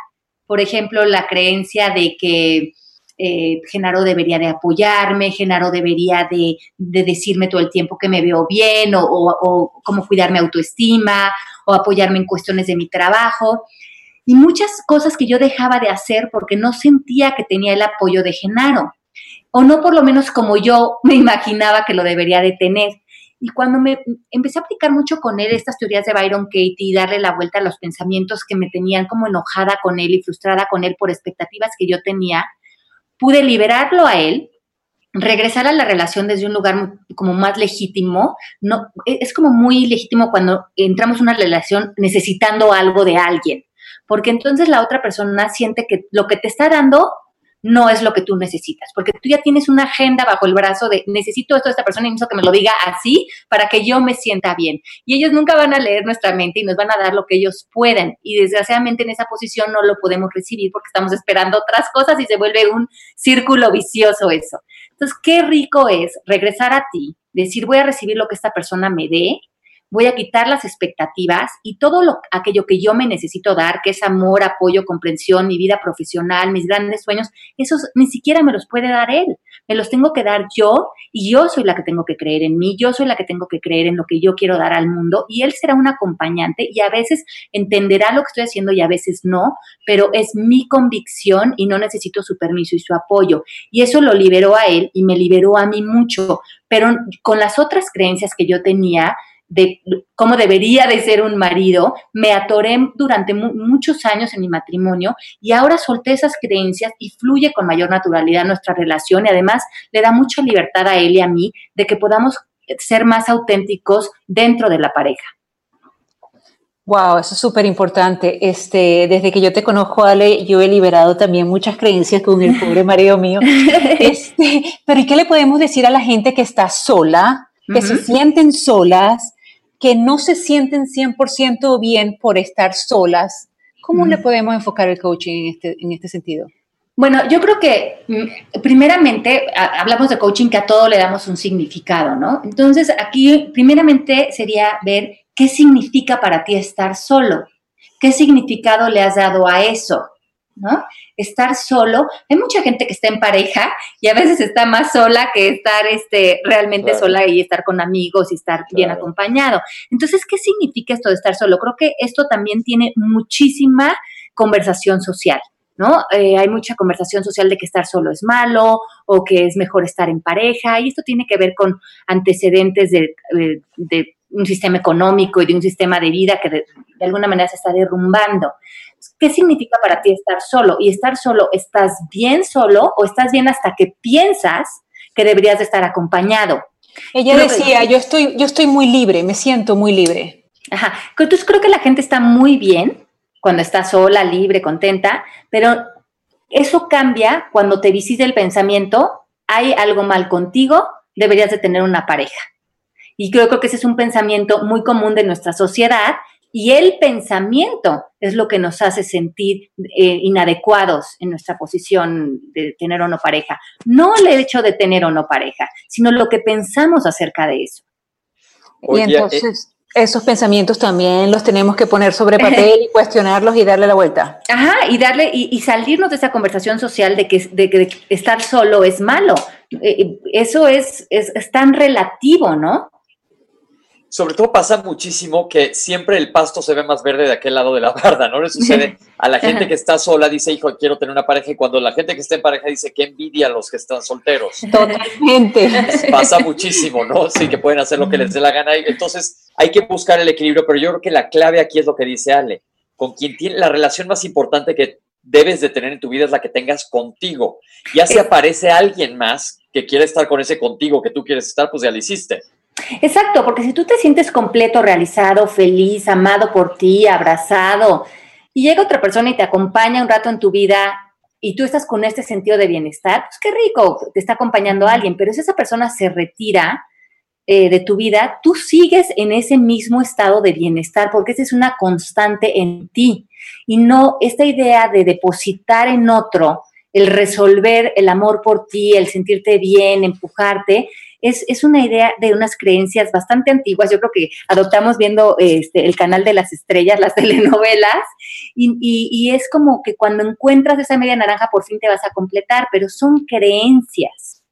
Por ejemplo, la creencia de que eh, Genaro debería de apoyarme, Genaro debería de, decirme todo el tiempo que me veo bien o, o, cómo cuidar mi autoestima o apoyarme en cuestiones de mi trabajo. Y muchas cosas que yo dejaba de hacer porque no sentía que tenía el apoyo de Genaro, o no por lo menos como yo me imaginaba que lo debería de tener. Y cuando me empecé a aplicar mucho con él estas teorías de Byron Katie y darle la vuelta a los pensamientos que me tenían como enojada con él y frustrada con él por expectativas que yo tenía, pude liberarlo a él, regresar a la relación desde un lugar como más legítimo. No, e, es como muy legítimo cuando entramos en una relación necesitando algo de alguien, porque entonces la otra persona siente que lo que te está dando no es lo que tú necesitas, porque tú ya tienes una agenda bajo el brazo de necesito esto de esta persona y necesito que me lo diga así para que yo me sienta bien. Y ellos nunca van a leer nuestra mente y nos van a dar lo que ellos pueden. Y desgraciadamente en esa posición no lo podemos recibir porque estamos esperando otras cosas y se vuelve un círculo vicioso eso. Entonces, qué rico es regresar a ti, decir voy a recibir lo que esta persona me dé voy a quitar las expectativas y todo lo, aquello que yo me necesito dar, que es amor, apoyo, comprensión, mi vida profesional, mis grandes sueños, esos ni siquiera me los puede dar él. Me los tengo que dar yo y yo soy la que tengo que creer en mí, yo soy la que tengo que creer en lo que yo quiero dar al mundo y él será un acompañante y a veces entenderá lo que estoy haciendo y a veces no, pero es mi convicción y no necesito su permiso y su apoyo. Y eso lo liberó a él y me liberó a mí mucho, pero con las otras creencias que yo tenía, de cómo debería de ser un marido, me atoré durante muchos años en mi matrimonio y ahora solté esas creencias y fluye con mayor naturalidad nuestra relación y además le da mucha libertad a él y a mí de que podamos ser más auténticos dentro de la pareja. Wow, eso es súper importante. Este, desde que yo te conozco, Ale, yo he liberado también muchas creencias con el pobre marido mío. Este, pero ¿y qué le podemos decir a la gente que está sola, que se sienten solas, que no se sienten 100% bien por estar solas. ¿Cómo le podemos enfocar el coaching en este, en este sentido? Bueno, yo creo que mm, primeramente hablamos de coaching que a todo le damos un significado, ¿no? Entonces, aquí primeramente sería ver qué significa para ti estar solo, qué significado le has dado a eso, ¿no? Estar solo, hay mucha gente que está en pareja y a veces está más sola que estar este, realmente sola y estar con amigos y estar bien acompañado. Entonces, ¿qué significa esto de estar solo? Creo que esto también tiene muchísima conversación social. ¿no? Eh, hay mucha conversación social de que estar solo es malo o que es mejor estar en pareja y esto tiene que ver con antecedentes de, de, un sistema económico y de un sistema de vida que de, alguna manera se está derrumbando. ¿Qué significa para ti estar solo? Y estar solo, ¿estás bien solo o estás bien hasta que piensas que deberías de estar acompañado? Ella decía, yo estoy, yo estoy muy libre, me siento muy libre. Ajá. Entonces creo que la gente está muy bien cuando está sola, libre, contenta, pero eso cambia cuando te visita el pensamiento, hay algo mal contigo, deberías de tener una pareja. Y creo, creo que ese es un pensamiento muy común de nuestra sociedad y el pensamiento es lo que nos hace sentir eh, inadecuados en nuestra posición de tener o no pareja. No el hecho de tener o no pareja, sino lo que pensamos acerca de eso. y entonces, esos pensamientos también los tenemos que poner sobre papel y cuestionarlos y darle la vuelta. Ajá, y darle, y, salirnos de esa conversación social de que, de, estar solo es malo. Eh, eso es, es, es tan relativo, ¿no? Sobre todo pasa muchísimo que siempre el pasto se ve más verde de aquel lado de la barda, ¿no? Le sucede a la gente que está sola, dice, hijo, quiero tener una pareja, y cuando la gente que está en pareja dice, que envidia a los que están solteros. Totalmente. Pasa muchísimo, ¿no? Sí, que pueden hacer lo que les dé la gana. Entonces, hay que buscar el equilibrio, pero yo creo que la clave aquí es lo que dice Ale. Con quien tiene la relación más importante que debes de tener en tu vida es la que tengas contigo. Ya si aparece alguien más que quiere estar con ese contigo que tú quieres estar, pues ya lo hiciste. Exacto, porque si tú te sientes completo, realizado, feliz, amado por ti, abrazado, y llega otra persona y te acompaña un rato en tu vida y tú estás con este sentido de bienestar, pues qué rico, te está acompañando alguien, pero si esa persona se retira eh, de tu vida, tú sigues en ese mismo estado de bienestar, porque esa es una constante en ti. Y no esta idea de depositar en otro el resolver el amor por ti, el sentirte bien, empujarte, es, es, una idea de unas creencias bastante antiguas. Yo creo que adoptamos viendo este, el canal de las estrellas, las telenovelas, y, y, es como que cuando encuentras esa media naranja por fin te vas a completar, pero son creencias.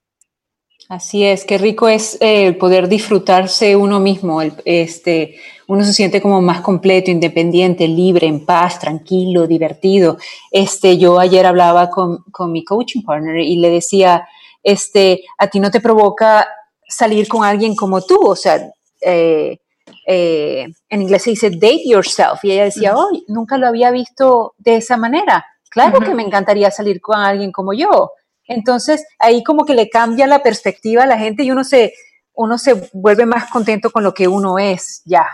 Así es, qué rico es eh, el poder disfrutarse uno mismo, este, uno se siente como más completo, independiente, libre, en paz, tranquilo, divertido. Este, yo ayer hablaba con, con mi coaching partner y le decía, este, a ti no te provoca salir con alguien como tú, o sea, eh, eh, en inglés se dice date yourself, y ella decía, oh, nunca lo había visto de esa manera. Claro que me encantaría salir con alguien como yo. Entonces, ahí como que le cambia la perspectiva a la gente y uno se, uno se vuelve más contento con lo que uno es ya.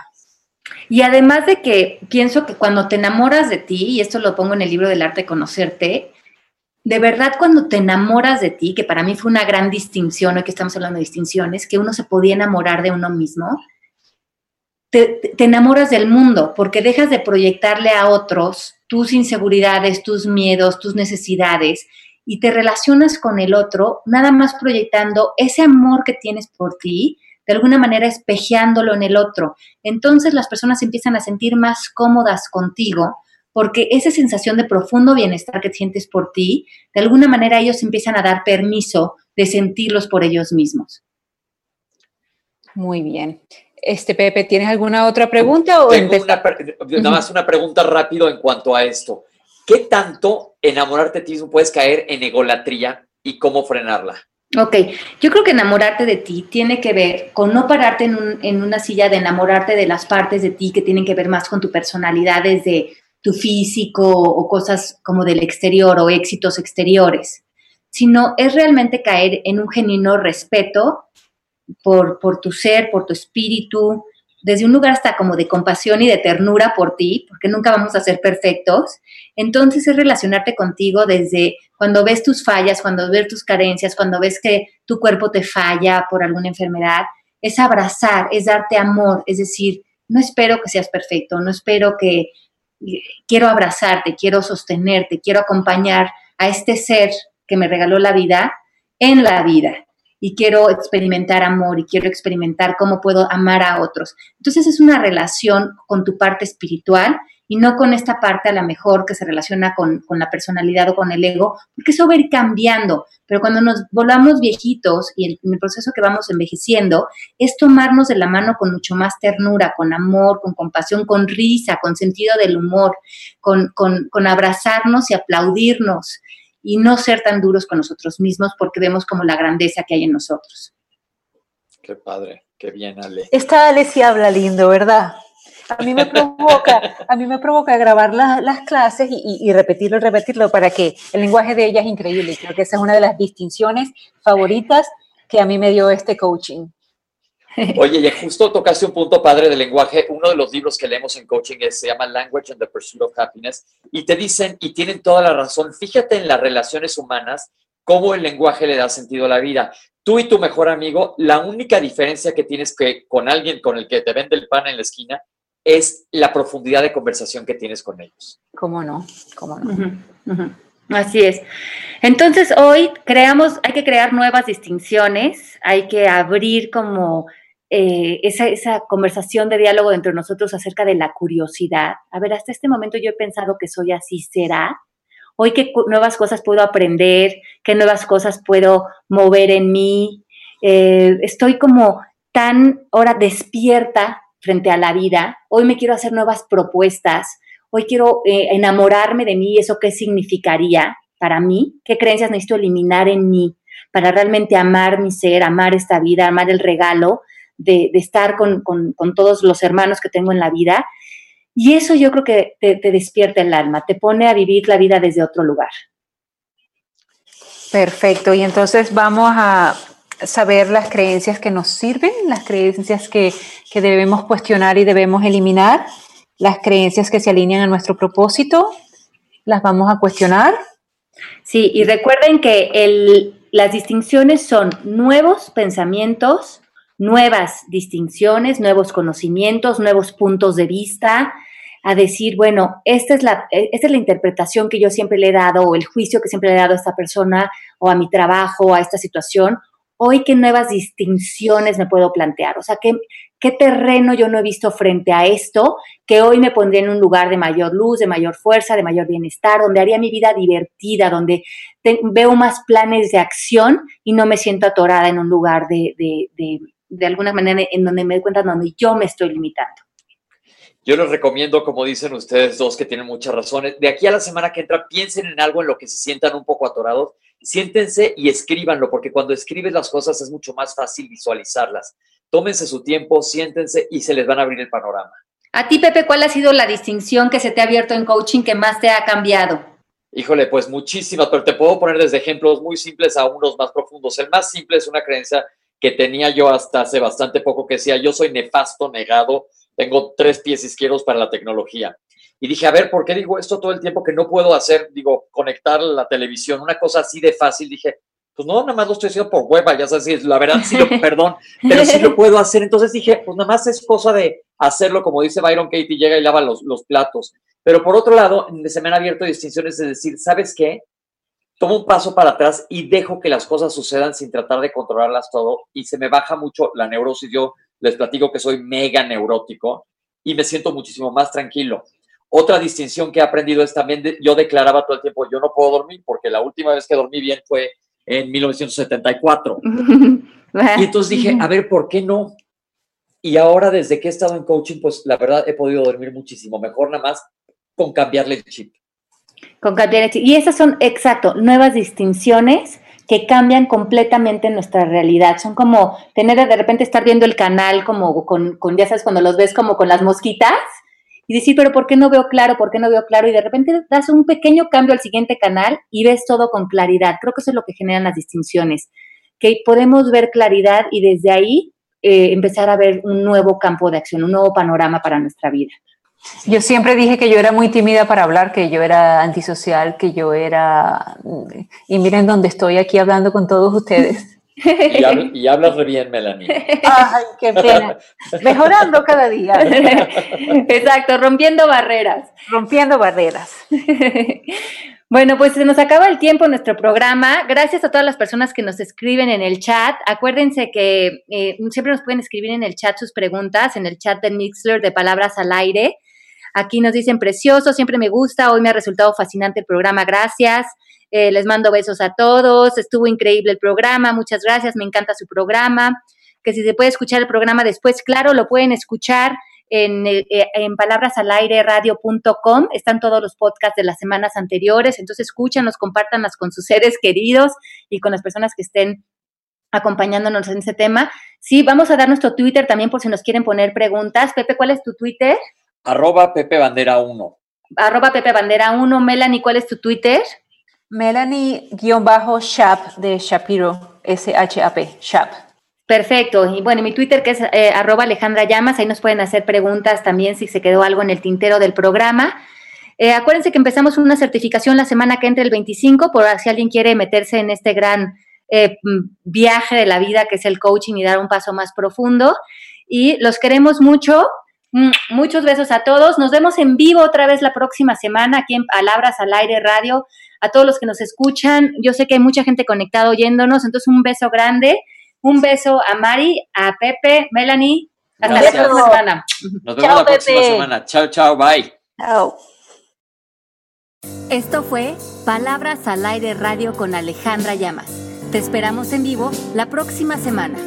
Y además de que pienso que cuando te enamoras de ti, y esto lo pongo en el libro del arte de conocerte, de verdad cuando te enamoras de ti, que para mí fue una gran distinción, hoy que estamos hablando de distinciones, que uno se podía enamorar de uno mismo, te, enamoras del mundo porque dejas de proyectarle a otros tus inseguridades, tus miedos, tus necesidades y te relacionas con el otro nada más proyectando ese amor que tienes por ti, de alguna manera espejeándolo en el otro. Entonces las personas empiezan a sentir más cómodas contigo porque esa sensación de profundo bienestar que sientes por ti, de alguna manera ellos empiezan a dar permiso de sentirlos por ellos mismos. Muy bien. Este Pepe, ¿tienes alguna otra pregunta? O Tengo nada más una pregunta rápido en cuanto a esto. ¿Qué tanto enamorarte de ti mismo puedes caer en egolatría y cómo frenarla? Ok, yo creo que enamorarte de ti tiene que ver con no pararte en, una silla de enamorarte de las partes de ti que tienen que ver más con tu personalidad, desde tu físico o cosas como del exterior o éxitos exteriores, sino es realmente caer en un genuino respeto por, por tu ser, por tu espíritu, desde un lugar hasta como de compasión y de ternura por ti, porque nunca vamos a ser perfectos. Entonces es relacionarte contigo desde cuando ves tus fallas, cuando ves tus carencias, cuando ves que tu cuerpo te falla por alguna enfermedad, es abrazar, es darte amor, es decir, no espero que seas perfecto, no espero que quiero abrazarte, quiero sostenerte, quiero acompañar a este ser que me regaló la vida en la vida y quiero experimentar amor y quiero experimentar cómo puedo amar a otros. Entonces es una relación con tu parte espiritual y no con esta parte a la mejor que se relaciona con, la personalidad o con el ego, porque eso va a ir cambiando. Pero cuando nos volvamos viejitos y en el proceso que vamos envejeciendo, es tomarnos de la mano con mucho más ternura, con amor, con compasión, con risa, con sentido del humor, con, con, con abrazarnos y aplaudirnos y no ser tan duros con nosotros mismos porque vemos como la grandeza que hay en nosotros. Qué padre, qué bien, Ale. Esta Ale sí habla lindo, ¿verdad? A mí me provoca, a mí me provoca grabar las clases y, repetirlo y repetirlo para que el lenguaje de ella es increíble. Creo que esa es una de las distinciones favoritas que a mí me dio este coaching. Oye, y justo tocaste un punto padre del lenguaje. Uno de los libros que leemos en coaching se llama Language and the Pursuit of Happiness. Y te dicen, y tienen toda la razón, fíjate en las relaciones humanas, cómo el lenguaje le da sentido a la vida. Tú y tu mejor amigo, la única diferencia que tienes que, con alguien con el que te vende el pan en la esquina es la profundidad de conversación que tienes con ellos. ¿Cómo no? ¿Cómo no? Así es. Entonces, hoy creamos, hay que crear nuevas distinciones, hay que abrir como eh, esa, esa, conversación de diálogo entre nosotros acerca de la curiosidad. A ver, hasta este momento yo he pensado que soy así, ¿será? Hoy qué nuevas cosas puedo aprender, qué nuevas cosas puedo mover en mí. Eh, estoy como tan ahora despierta frente a la vida. Hoy me quiero hacer nuevas propuestas. Hoy quiero eh, enamorarme de mí. ¿Eso qué significaría para mí? ¿Qué creencias necesito eliminar en mí para realmente amar mi ser, amar esta vida, amar el regalo de, estar con, todos los hermanos que tengo en la vida. Y eso yo creo que te despierta el alma, te pone a vivir la vida desde otro lugar. Perfecto, y entonces vamos a saber las creencias que nos sirven, las creencias que, que, debemos cuestionar y debemos eliminar, las creencias que se alinean a nuestro propósito, las vamos a cuestionar. Sí, y recuerden que el, las distinciones son nuevos pensamientos, nuevas distinciones, nuevos conocimientos, nuevos puntos de vista, a decir, bueno, esta es, la, esta es la interpretación que yo siempre le he dado o el juicio que siempre le he dado a esta persona o a mi trabajo, a esta situación, hoy qué nuevas distinciones me puedo plantear, o sea, qué, qué terreno yo no he visto frente a esto, que hoy me pondría en un lugar de mayor luz, de mayor fuerza, de mayor bienestar, donde haría mi vida divertida, donde veo más planes de acción y no me siento atorada en un lugar de, de, de, de alguna manera en donde me doy cuenta donde yo me estoy limitando. Yo les recomiendo, como dicen ustedes dos, que tienen muchas razones, de aquí a la semana que entra, piensen en algo en lo que se sientan un poco atorados, siéntense y escríbanlo, porque cuando escribes las cosas es mucho más fácil visualizarlas tómense su tiempo, siéntense y se les van a abrir el panorama. A ti, Pepe, ¿cuál ha sido la distinción que se te ha abierto en coaching que más te ha cambiado? Híjole, pues muchísimas, pero te puedo poner desde ejemplos muy simples a unos más profundos. El más simple es una creencia que tenía yo hasta hace bastante poco que decía, yo soy nefasto, negado, tengo tres pies izquierdos para la tecnología. Y dije, a ver, ¿por qué digo esto todo el tiempo que no puedo hacer? Digo, conectar la televisión, una cosa así de fácil. Dije, pues no, nada más lo estoy haciendo por hueva, ya sabes, la verdad sí lo, perdón, pero sí lo puedo hacer. Entonces dije, pues nada más es cosa de hacerlo, como dice Byron Katie, llega y lava los, los platos. Pero por otro lado, se me han abierto distinciones de decir, ¿sabes qué? Tomo un paso para atrás y dejo que las cosas sucedan sin tratar de controlarlas todo y se me baja mucho la neurosis. Yo les platico que soy mega neurótico y me siento muchísimo más tranquilo. Otra distinción que he aprendido es también, yo declaraba todo el tiempo, yo no puedo dormir porque la última vez que dormí bien fue en 1974. y entonces dije, a ver, ¿por qué no? Y ahora desde que he estado en coaching, pues la verdad he podido dormir muchísimo mejor, nada más con cambiarle el chip. Con cambiar el chip. Y esas son, exacto, nuevas distinciones que cambian completamente nuestra realidad. Son como tener de repente estar viendo el canal como con, con, ya sabes, cuando los ves como con las mosquitas y decir, pero ¿por qué no veo claro? ¿Por qué no veo claro? Y de repente das un pequeño cambio al siguiente canal y ves todo con claridad. Creo que eso es lo que generan las distinciones, que podemos ver claridad y desde ahí eh, empezar a ver un nuevo campo de acción, un nuevo panorama para nuestra vida. Yo siempre dije que yo era muy tímida para hablar, que yo era antisocial, que yo era... Y miren dónde estoy aquí hablando con todos ustedes. Y, hablas re bien, Melanie. Ay, qué pena. Mejorando cada día. Exacto, rompiendo barreras. Rompiendo barreras. Bueno, pues se nos acaba el tiempo en nuestro programa. Gracias a todas las personas que nos escriben en el chat. Acuérdense que eh, siempre nos pueden escribir en el chat sus preguntas, en el chat de Mixler de Palabras al Aire. Aquí nos dicen precioso, siempre me gusta, hoy me ha resultado fascinante el programa, gracias. Eh, les mando besos a todos. Estuvo increíble el programa. Muchas gracias. Me encanta su programa. Que si se puede escuchar el programa después, claro, lo pueden escuchar en, eh, en palabrasalaireradio.com. Están todos los podcasts de las semanas anteriores. Entonces, escúchanlos, compártanlas con sus seres queridos y con las personas que estén acompañándonos en ese tema. Sí, vamos a dar nuestro Twitter también por si nos quieren poner preguntas. Pepe, ¿cuál es tu Twitter? Arroba Pepe Bandera 1. Arroba Pepe Bandera 1. Melanie, ¿cuál es tu Twitter? Melanie-Shap de Shapiro, S-H-A-P, Shap. Perfecto. Y bueno, mi Twitter que es eh, arroba Alejandra Llamas, ahí nos pueden hacer preguntas también si se quedó algo en el tintero del programa. Eh, acuérdense que empezamos una certificación la semana que entra el 25, por si alguien quiere meterse en este gran eh, viaje de la vida que es el coaching y dar un paso más profundo. Y los queremos mucho. Mm, muchos besos a todos. Nos vemos en vivo otra vez la próxima semana aquí en Palabras al Aire Radio a todos los que nos escuchan. Yo sé que hay mucha gente conectada oyéndonos, entonces un beso grande. Un beso a Mari, a Pepe, Melanie. Hasta la próxima semana. Nos vemos la próxima semana. Chao, chao, bye. Chao. Esto fue Palabras al Aire Radio con Alejandra Llamas. Te esperamos en vivo la próxima semana.